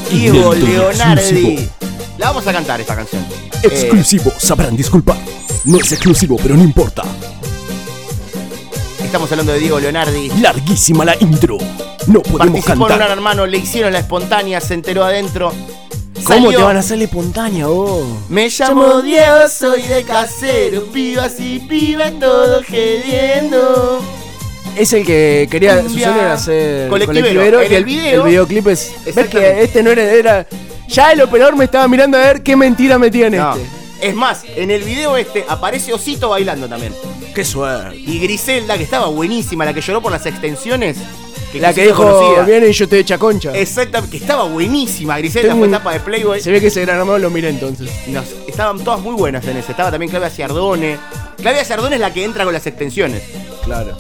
[SPEAKER 4] Diego
[SPEAKER 9] todo
[SPEAKER 4] Leonardi.
[SPEAKER 9] exclusivo.
[SPEAKER 4] La vamos a cantar esta canción.
[SPEAKER 9] Exclusivo, sabrán disculpar. No es exclusivo, pero no importa.
[SPEAKER 4] Eh, estamos hablando de Diego Leonardi.
[SPEAKER 9] Larguísima la intro. No podemos
[SPEAKER 4] Participó en un
[SPEAKER 9] cantar.
[SPEAKER 4] Hermano, le hicieron la espontánea, se enteró adentro.
[SPEAKER 9] ¿Cómo
[SPEAKER 4] Salió.
[SPEAKER 9] te van a hacerle espontánea, vos?
[SPEAKER 4] Me llamo Diego, soy de casero, pibas y pibas, todos gediendo.
[SPEAKER 9] Es el que quería, su
[SPEAKER 4] Cumbia.
[SPEAKER 9] sueño era hacer
[SPEAKER 4] Colectivero.
[SPEAKER 9] colectivero,
[SPEAKER 4] En el video-
[SPEAKER 9] el videoclip es. ¿Ves que este no era, era- Ya el operador me estaba mirando a ver qué mentira metía en
[SPEAKER 4] No.
[SPEAKER 9] este.
[SPEAKER 4] Es más, en el video este aparece Osito bailando también.
[SPEAKER 9] Qué suerte.
[SPEAKER 4] Y Griselda, que estaba buenísima, la que lloró por las extensiones.
[SPEAKER 9] La que dijo, viene y yo te echa concha.
[SPEAKER 4] Exactamente, que estaba buenísima. Griselda
[SPEAKER 9] Tengo
[SPEAKER 4] fue
[SPEAKER 9] un-
[SPEAKER 4] etapa de Playboy.
[SPEAKER 9] Se ve que ese gran hermano lo miré entonces.
[SPEAKER 4] Nos- estaban todas muy buenas en ese. Estaba también Claudia Ciardone. Claudia Ciardone es la que entra con las extensiones.
[SPEAKER 9] Claro.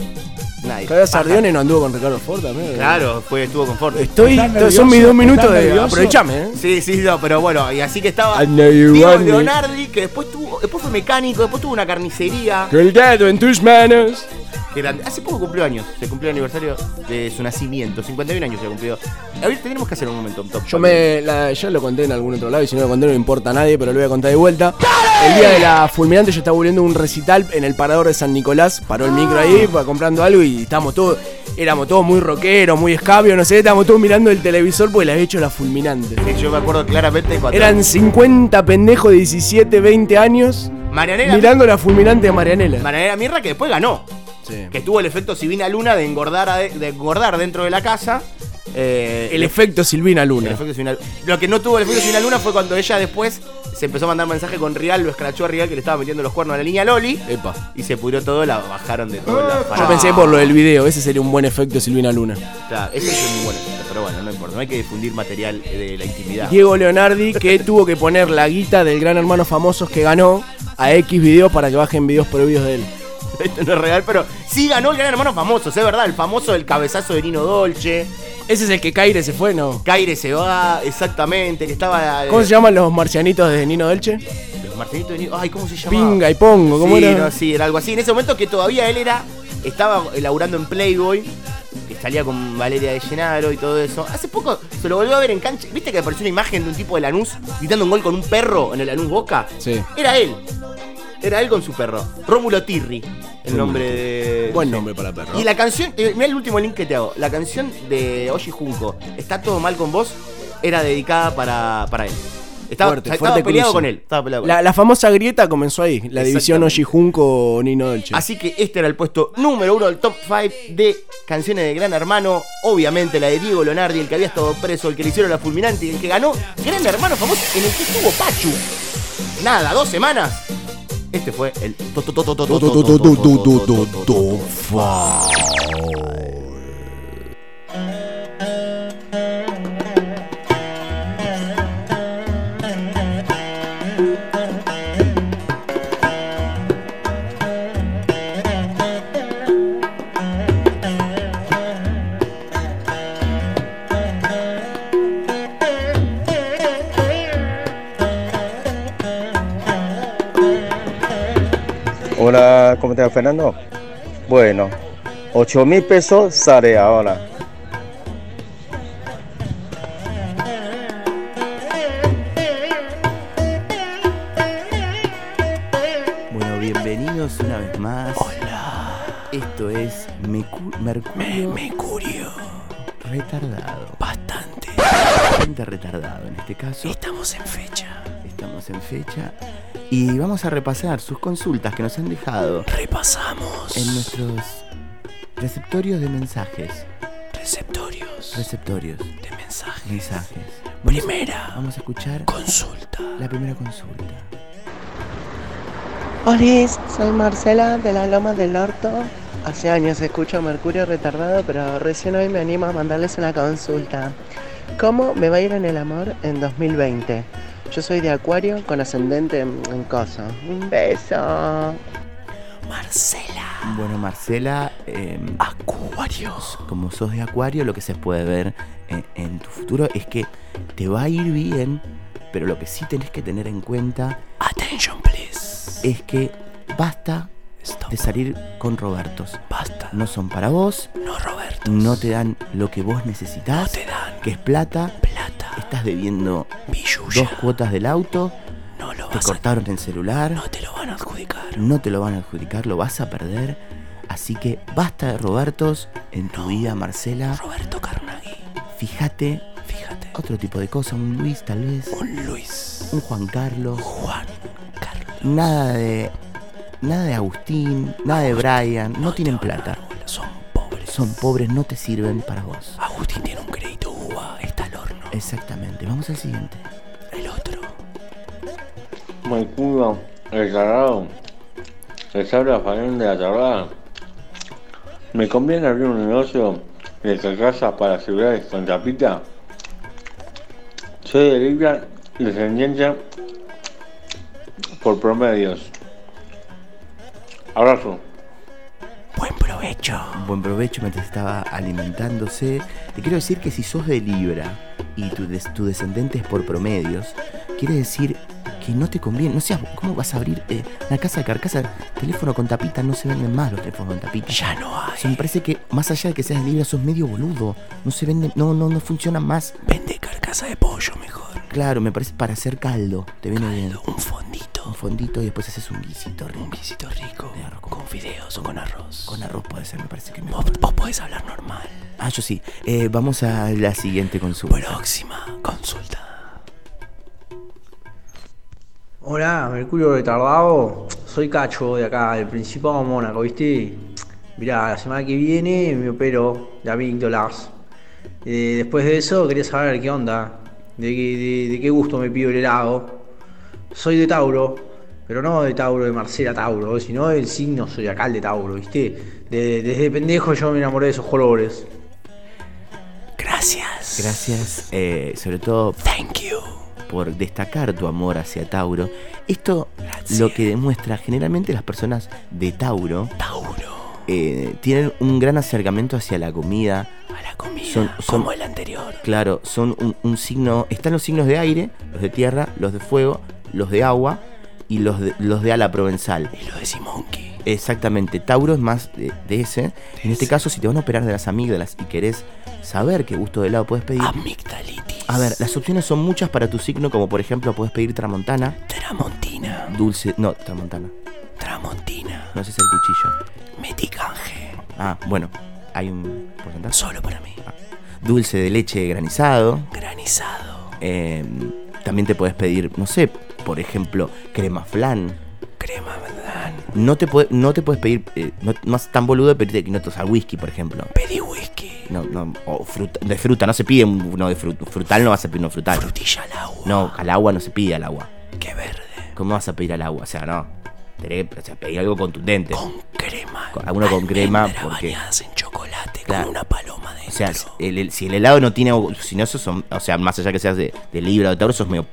[SPEAKER 4] Nadie.
[SPEAKER 9] Claudia Sardione no anduvo con Ricardo Ford también.
[SPEAKER 4] Claro, fue, estuvo con Ford.
[SPEAKER 9] Estoy,
[SPEAKER 4] ¿Estás
[SPEAKER 9] son
[SPEAKER 4] nervioso?
[SPEAKER 9] mis dos minutos
[SPEAKER 4] ¿Estás
[SPEAKER 9] de
[SPEAKER 4] nervioso?
[SPEAKER 9] aprovechame, ¿eh?
[SPEAKER 4] Sí, sí, no, pero bueno, y así que estaba
[SPEAKER 9] I know you
[SPEAKER 4] Diego. Leonardi, que después tuvo, después fue mecánico, después tuvo una carnicería.
[SPEAKER 9] Que el dedo en tus manos.
[SPEAKER 4] Hace poco cumplió años, se cumplió el aniversario de su nacimiento, 51 años se cumplió. A ver, tenemos que hacer un momento un top.
[SPEAKER 9] Yo me la, ya lo conté en algún otro lado y si no lo conté no importa a nadie, pero lo voy a contar de vuelta. El día de la fulminante yo estaba volviendo un recital en el parador de San Nicolás, paró el micro ahí comprando algo y estábamos todos, éramos todos muy rockeros, muy escabios, no sé, estábamos todos mirando el televisor porque le había hecho la fulminante.
[SPEAKER 4] Sí, Yo me acuerdo claramente cuando.
[SPEAKER 9] Eran 50 pendejos de 17, 20 años
[SPEAKER 4] Marianela.
[SPEAKER 9] mirando la fulminante de Marianela.
[SPEAKER 4] Marianela Mirra que después ganó. Que tuvo el efecto Sibina Luna de engordar, a- de engordar dentro de la casa. Eh,
[SPEAKER 9] El efecto Silvina
[SPEAKER 4] el
[SPEAKER 9] Luna.
[SPEAKER 4] efecto Silvina- Lo que no tuvo el efecto Sibina Luna fue cuando ella después se empezó a mandar mensaje con Rial, lo escrachó a Rial que le estaba metiendo los cuernos a la niña Loli.
[SPEAKER 9] Epa.
[SPEAKER 4] Y se pudrió todo, la bajaron de todo. la-
[SPEAKER 9] Yo pensé por lo del video, ese sería un buen efecto Silvina Luna.
[SPEAKER 4] Claro, ese es muy bueno, pero bueno, no importa, no hay que difundir material de la intimidad.
[SPEAKER 9] Diego Leonardi que tuvo que poner la guita del gran hermano famosos que ganó a X videos para que bajen videos prohibidos de él.
[SPEAKER 4] Esto no es real, pero sí ganó el gran hermano famoso, es verdad, el famoso del cabezazo de Nino Dolce.
[SPEAKER 9] Ese es el que Caire se fue, ¿no?
[SPEAKER 4] Caire se va, exactamente, que estaba. eh,
[SPEAKER 9] ¿Cómo se llaman los marcianitos de Nino Dolce?
[SPEAKER 4] Los Marcelito de Nino. Ay, ¿cómo se llamaba?
[SPEAKER 9] Pinga y Pongo, ¿cómo
[SPEAKER 4] sí,
[SPEAKER 9] era?
[SPEAKER 4] no, sí, era algo así. En ese momento que todavía él era. Estaba laburando en Playboy. Que salía con Valeria de Llenaro y todo eso. Hace poco se lo volvió a ver en cancha. ¿Viste que apareció una imagen de un tipo de Lanús gritando un gol con un perro en el Lanús Boca?
[SPEAKER 9] Sí.
[SPEAKER 4] Era él. Era él con su perro. Rómulo Tirri. El nombre de.
[SPEAKER 9] Buen nombre para perro.
[SPEAKER 4] Y la canción, eh, mira el último link que te hago. La canción de Oshi Junco, Está todo mal con vos, era dedicada para, para él. Estaba,
[SPEAKER 9] Fuerte,
[SPEAKER 4] estaba
[SPEAKER 9] fuerte
[SPEAKER 4] peleado con él. Estaba peleado con
[SPEAKER 9] La,
[SPEAKER 4] él.
[SPEAKER 9] la famosa grieta comenzó ahí, la división. Oji Junco Nino Dolce.
[SPEAKER 4] Así que este era el puesto número uno del top 5 de canciones de Gran Hermano. Obviamente la de Diego Leonardi, el que había estado preso, el que le hicieron la fulminante y el que ganó Gran Hermano famoso en el que estuvo Pachu. Nada, dos semanas. Este fue el
[SPEAKER 18] Hola, ¿cómo estás, Fernando? Bueno, 8 mil pesos sale ahora.
[SPEAKER 4] Bueno, bienvenidos una vez más. Hola. Esto es Mecu- Mercurio.
[SPEAKER 19] Mercurio.
[SPEAKER 4] Retardado.
[SPEAKER 19] Bastante.
[SPEAKER 4] Bastante retardado en este caso.
[SPEAKER 19] Estamos en fecha.
[SPEAKER 4] Estamos en fecha. Y vamos a repasar sus consultas que nos han dejado
[SPEAKER 19] Repasamos.
[SPEAKER 4] en nuestros receptorios de mensajes.
[SPEAKER 19] Receptorios
[SPEAKER 4] Receptorios
[SPEAKER 19] de mensajes.
[SPEAKER 4] mensajes. Vamos a-
[SPEAKER 19] Primera
[SPEAKER 4] Vamos a escuchar
[SPEAKER 19] consulta.
[SPEAKER 4] la primera consulta.
[SPEAKER 20] Hola, soy Marcela de la Loma del Orto. Hace años escucho Mercurio retardado, pero recién hoy me animo a mandarles una consulta. ¿Cómo me va a ir en el amor en 2020? Yo soy de Acuario con ascendente en, en Cosa. Un beso.
[SPEAKER 19] Marcela.
[SPEAKER 4] Bueno, Marcela, eh,
[SPEAKER 19] Acuario.
[SPEAKER 4] como sos de Acuario, lo que se puede ver en, en tu futuro es que te va a ir bien, pero lo que sí tenés que tener en cuenta
[SPEAKER 19] Attention, please.
[SPEAKER 4] es que basta
[SPEAKER 19] Stop.
[SPEAKER 4] de salir con Robertos.
[SPEAKER 19] Basta.
[SPEAKER 4] No son para vos,
[SPEAKER 19] No, Roberto.
[SPEAKER 4] no te dan lo que vos necesitas,
[SPEAKER 19] No te dan
[SPEAKER 4] que es plata,
[SPEAKER 19] plata.
[SPEAKER 4] Estás debiendo dos cuotas del auto,
[SPEAKER 19] No lo
[SPEAKER 4] te
[SPEAKER 19] vas a...
[SPEAKER 4] cortaron el celular,
[SPEAKER 19] No te lo van a adjudicar.
[SPEAKER 4] no te lo van a adjudicar, lo vas a perder. Así que basta de Robertos en tu vida, Marcela.
[SPEAKER 19] Roberto Carnaghi.
[SPEAKER 4] Fíjate
[SPEAKER 19] Fíjate.
[SPEAKER 4] otro tipo de cosa, un Luis tal vez,
[SPEAKER 19] Un Luis.
[SPEAKER 4] un Juan Carlos,
[SPEAKER 19] Juan Carlos.
[SPEAKER 4] nada de nada de Agustín, nada de Brian, no tienen plata.
[SPEAKER 19] Son pobres.
[SPEAKER 4] Son pobres, no te sirven para vos.
[SPEAKER 19] Agustín tiene un crédito
[SPEAKER 4] Exactamente, vamos al siguiente.
[SPEAKER 19] El otro.
[SPEAKER 21] Mercurio, el tarado. Les habla Fabián de la Tarrada. ¿Me conviene abrir un negocio de carcasas para celulares con tapita? Soy de Libra, descendencia por promedios. Abrazo.
[SPEAKER 19] Buen provecho.
[SPEAKER 4] Buen provecho mientras estaba alimentándose. Te quiero decir que si sos de Libra y tu, des- tu descendente es por promedios, quiere decir que no te conviene. No seas, ¿cómo vas a abrir eh, una casa de carcasa? Teléfono con tapita, no se venden más los teléfonos con tapita.
[SPEAKER 19] Ya no hay.
[SPEAKER 4] Se me parece que más allá de que seas de Libra, sos medio boludo. No se venden, no, no, no funcionan más.
[SPEAKER 19] Vende carcasa de pollo mejor.
[SPEAKER 4] Claro, me parece para hacer caldo. Te viene bien.
[SPEAKER 19] Un fondito.
[SPEAKER 4] Un fondito y después haces un guisito rico.
[SPEAKER 19] Un guisito rico.
[SPEAKER 4] De arroz
[SPEAKER 19] Con fideos o con arroz.
[SPEAKER 4] Con arroz puede ser, me parece que
[SPEAKER 19] Vos,
[SPEAKER 4] mejor.
[SPEAKER 19] vos podés hablar normal.
[SPEAKER 4] Ah, yo sí. Eh, vamos a la siguiente consulta.
[SPEAKER 19] Próxima consulta.
[SPEAKER 22] Hola, Mercurio retardado. Soy Cacho de acá, del Principado de Mónaco, ¿viste? Mirá, la semana que viene me opero de amígdalas. Eh, después de eso quería saber qué onda, de qué, de, de qué gusto me pido el helado. Soy de Tauro, pero no de Tauro de Marcela Tauro, sino del signo zodiacal de Tauro, ¿viste? De- desde pendejo yo me enamoré de esos colores.
[SPEAKER 19] Gracias.
[SPEAKER 4] Gracias, eh, sobre todo
[SPEAKER 19] Thank you.
[SPEAKER 4] por destacar tu amor hacia Tauro. Esto lo que demuestra generalmente las personas de Tauro
[SPEAKER 19] Tauro.
[SPEAKER 4] eh, tienen un gran acercamiento hacia la comida.
[SPEAKER 19] A la comida.
[SPEAKER 4] Son- son-
[SPEAKER 19] como el anterior.
[SPEAKER 4] Claro, son un, un signo. Están los signos de aire, los de tierra, los de fuego, los de agua y los de, los de ala provenzal.
[SPEAKER 19] Y lo de Simonki.
[SPEAKER 4] Exactamente, Tauro es más de, de ese. en este caso, si te van a operar de las amígdalas y querés saber qué gusto de helado puedes pedir.
[SPEAKER 19] Amigdalitis.
[SPEAKER 4] A ver, las opciones son muchas para tu signo, como por ejemplo puedes pedir tramontana,
[SPEAKER 19] Tramontina.
[SPEAKER 4] dulce. No, tramontana.
[SPEAKER 19] Tramontina.
[SPEAKER 4] No ese es el cuchillo.
[SPEAKER 19] Meticanje.
[SPEAKER 4] Ah, bueno, hay un porcentaje.
[SPEAKER 19] Solo para mí.
[SPEAKER 4] Dulce de leche granizado.
[SPEAKER 19] Granizado.
[SPEAKER 4] Eh, también te puedes pedir, no sé, por ejemplo, crema flan.
[SPEAKER 19] Crema verdad.
[SPEAKER 4] No te, puede- no te puedes pedir, eh, no, no es tan boludo pedirte quinotos al whisky, por ejemplo.
[SPEAKER 19] Pedí whisky.
[SPEAKER 4] No, no, o fruta, de fruta, no se pide un- uno de fruta. Frutal no vas a pedir uno frutal.
[SPEAKER 19] Frutilla al agua.
[SPEAKER 4] No, al agua no se pide al agua.
[SPEAKER 19] Qué verde.
[SPEAKER 4] ¿Cómo vas a pedir al agua? O sea, no. Tenés que o sea, pedir algo contundente.
[SPEAKER 19] Con crema.
[SPEAKER 4] Con- alguno con crema, porque.
[SPEAKER 19] en chocolate
[SPEAKER 4] Claro.
[SPEAKER 19] con una paloma dentro.
[SPEAKER 4] O sea, el- el- si el helado no tiene. Si no, sos, son- o sea, más allá que seas de, de Libra o de Tauro, sos medio.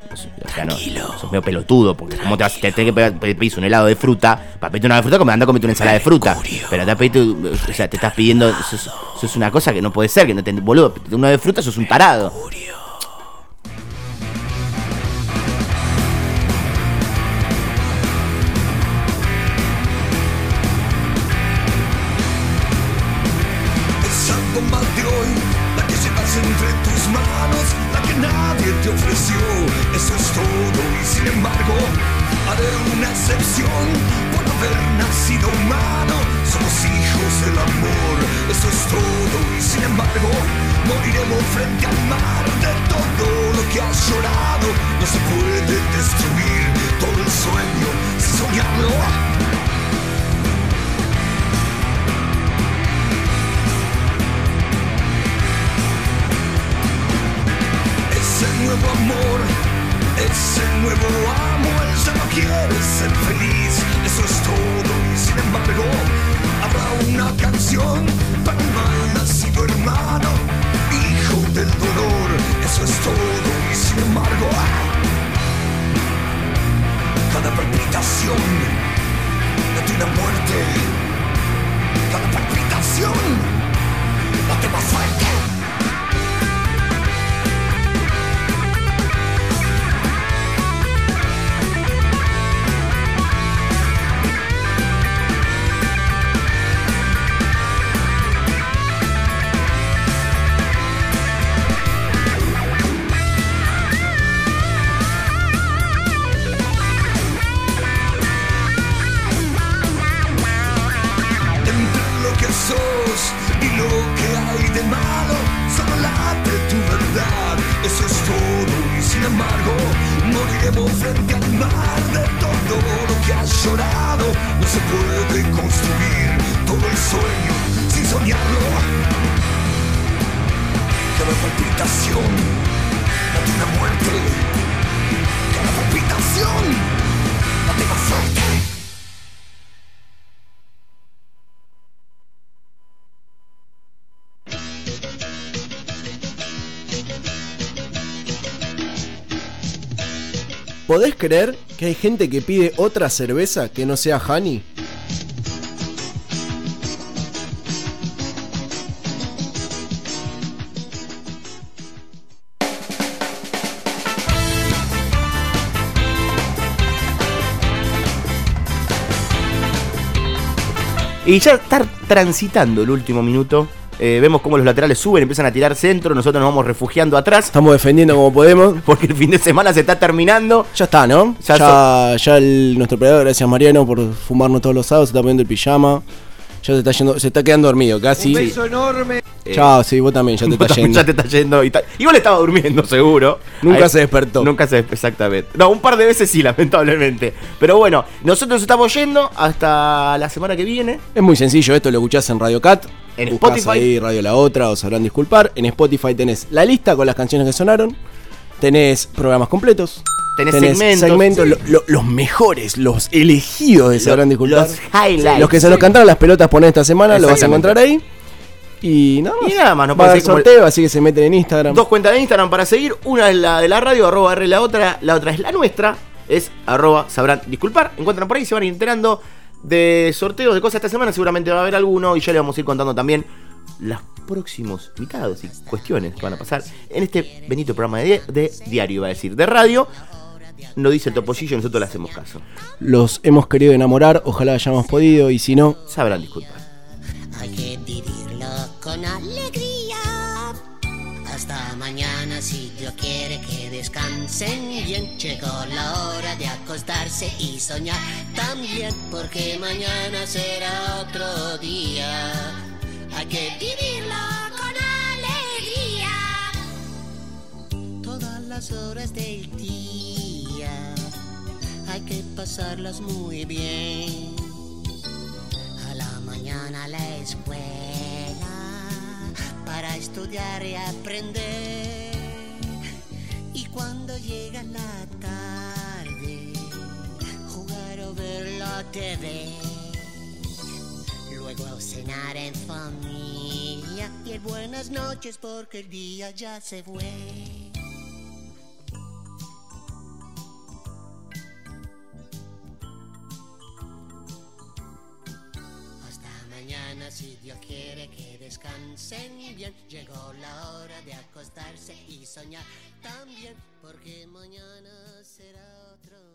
[SPEAKER 4] O sea, no. Sos medio pelotudo. Porque como te vas te tenés que pegar- pe- pedir un helado de fruta. Para pedirte una de fruta, como anda a comerte una ensalada de fruta. Pero te, pedido- o sea, te estás pidiendo. Eso es, eso es una cosa que no puede ser. Que no te, boludo, uno de fruta, sos un tarado.
[SPEAKER 16] bomba
[SPEAKER 9] ¿Podés creer que hay gente que pide otra cerveza que no sea Honey?
[SPEAKER 4] Y ya estar transitando el último minuto. Eh, vemos cómo los laterales suben, empiezan a tirar centro, nosotros nos vamos refugiando atrás.
[SPEAKER 9] Estamos defendiendo como podemos.
[SPEAKER 4] Porque el fin de semana se está terminando.
[SPEAKER 9] Ya está, ¿no?
[SPEAKER 4] Ya
[SPEAKER 9] Ya, ya, el- nuestro operador, gracias Mariano por fumarnos todos los sábados, se está poniendo el pijama. Ya se está yendo, se está quedando dormido casi.
[SPEAKER 22] Un beso enorme.
[SPEAKER 9] Chao, sí, vos también, ya te estás yendo.
[SPEAKER 4] Ya te está yendo. y ta- Igual estaba durmiendo, seguro.
[SPEAKER 9] Nunca
[SPEAKER 4] Ahí-
[SPEAKER 9] se despertó.
[SPEAKER 4] Nunca se exactamente. No, un par de veces sí, lamentablemente. Pero bueno, nosotros estamos yendo hasta la semana que viene.
[SPEAKER 9] Es muy sencillo, esto lo escuchás en Radio Cat.
[SPEAKER 4] En
[SPEAKER 9] Buscás
[SPEAKER 4] Spotify.
[SPEAKER 9] ahí Radio La Otra, os sabrán disculpar. En Spotify tenés la lista con las canciones que sonaron. Tenés programas completos.
[SPEAKER 4] Tenés segmentos.
[SPEAKER 9] lo- lo- los mejores, los elegidos de sabrán disculpar.
[SPEAKER 4] los highlights.
[SPEAKER 9] Los que se los cantaron las pelotas poner esta semana, lo vas a encontrar ahí. Y nada más.
[SPEAKER 4] Y nada más, no puede ser como el-
[SPEAKER 9] sorteo, así que se meten en Instagram.
[SPEAKER 4] Dos cuentas de Instagram para seguir. Una es la de la radio, arroba R la otra. La otra es la nuestra. Es arroba sabrán disculpar. Encuentran por ahí, se van enterando de sorteos de cosas esta semana. Seguramente va a haber alguno. Y ya le vamos a ir contando también los próximos invitados y cuestiones que van a pasar en este bonito programa de, de diario, iba a decir, de radio. No dice el topollillo, nosotros le hacemos caso.
[SPEAKER 9] Los hemos querido enamorar, ojalá hayamos podido. Y si no,
[SPEAKER 4] Sabrán disculpar.
[SPEAKER 23] Hay que vivirlo con alegría. Hasta mañana, si Dios quiere que descansen bien. Llegó la hora de acostarse y soñar también, porque mañana será otro día. Hay que vivirlo con alegría. Todas las horas del día hay que pasarlas muy bien a la mañana la escuela para estudiar y aprender. Y cuando llega la tarde, jugar o ver la TV. Luego cenar en familia y el buenas noches porque el día ya se fue. Hasta mañana si Dios quiere que descansen bien. Llegó la hora de acostarse y soñar también, porque mañana será otro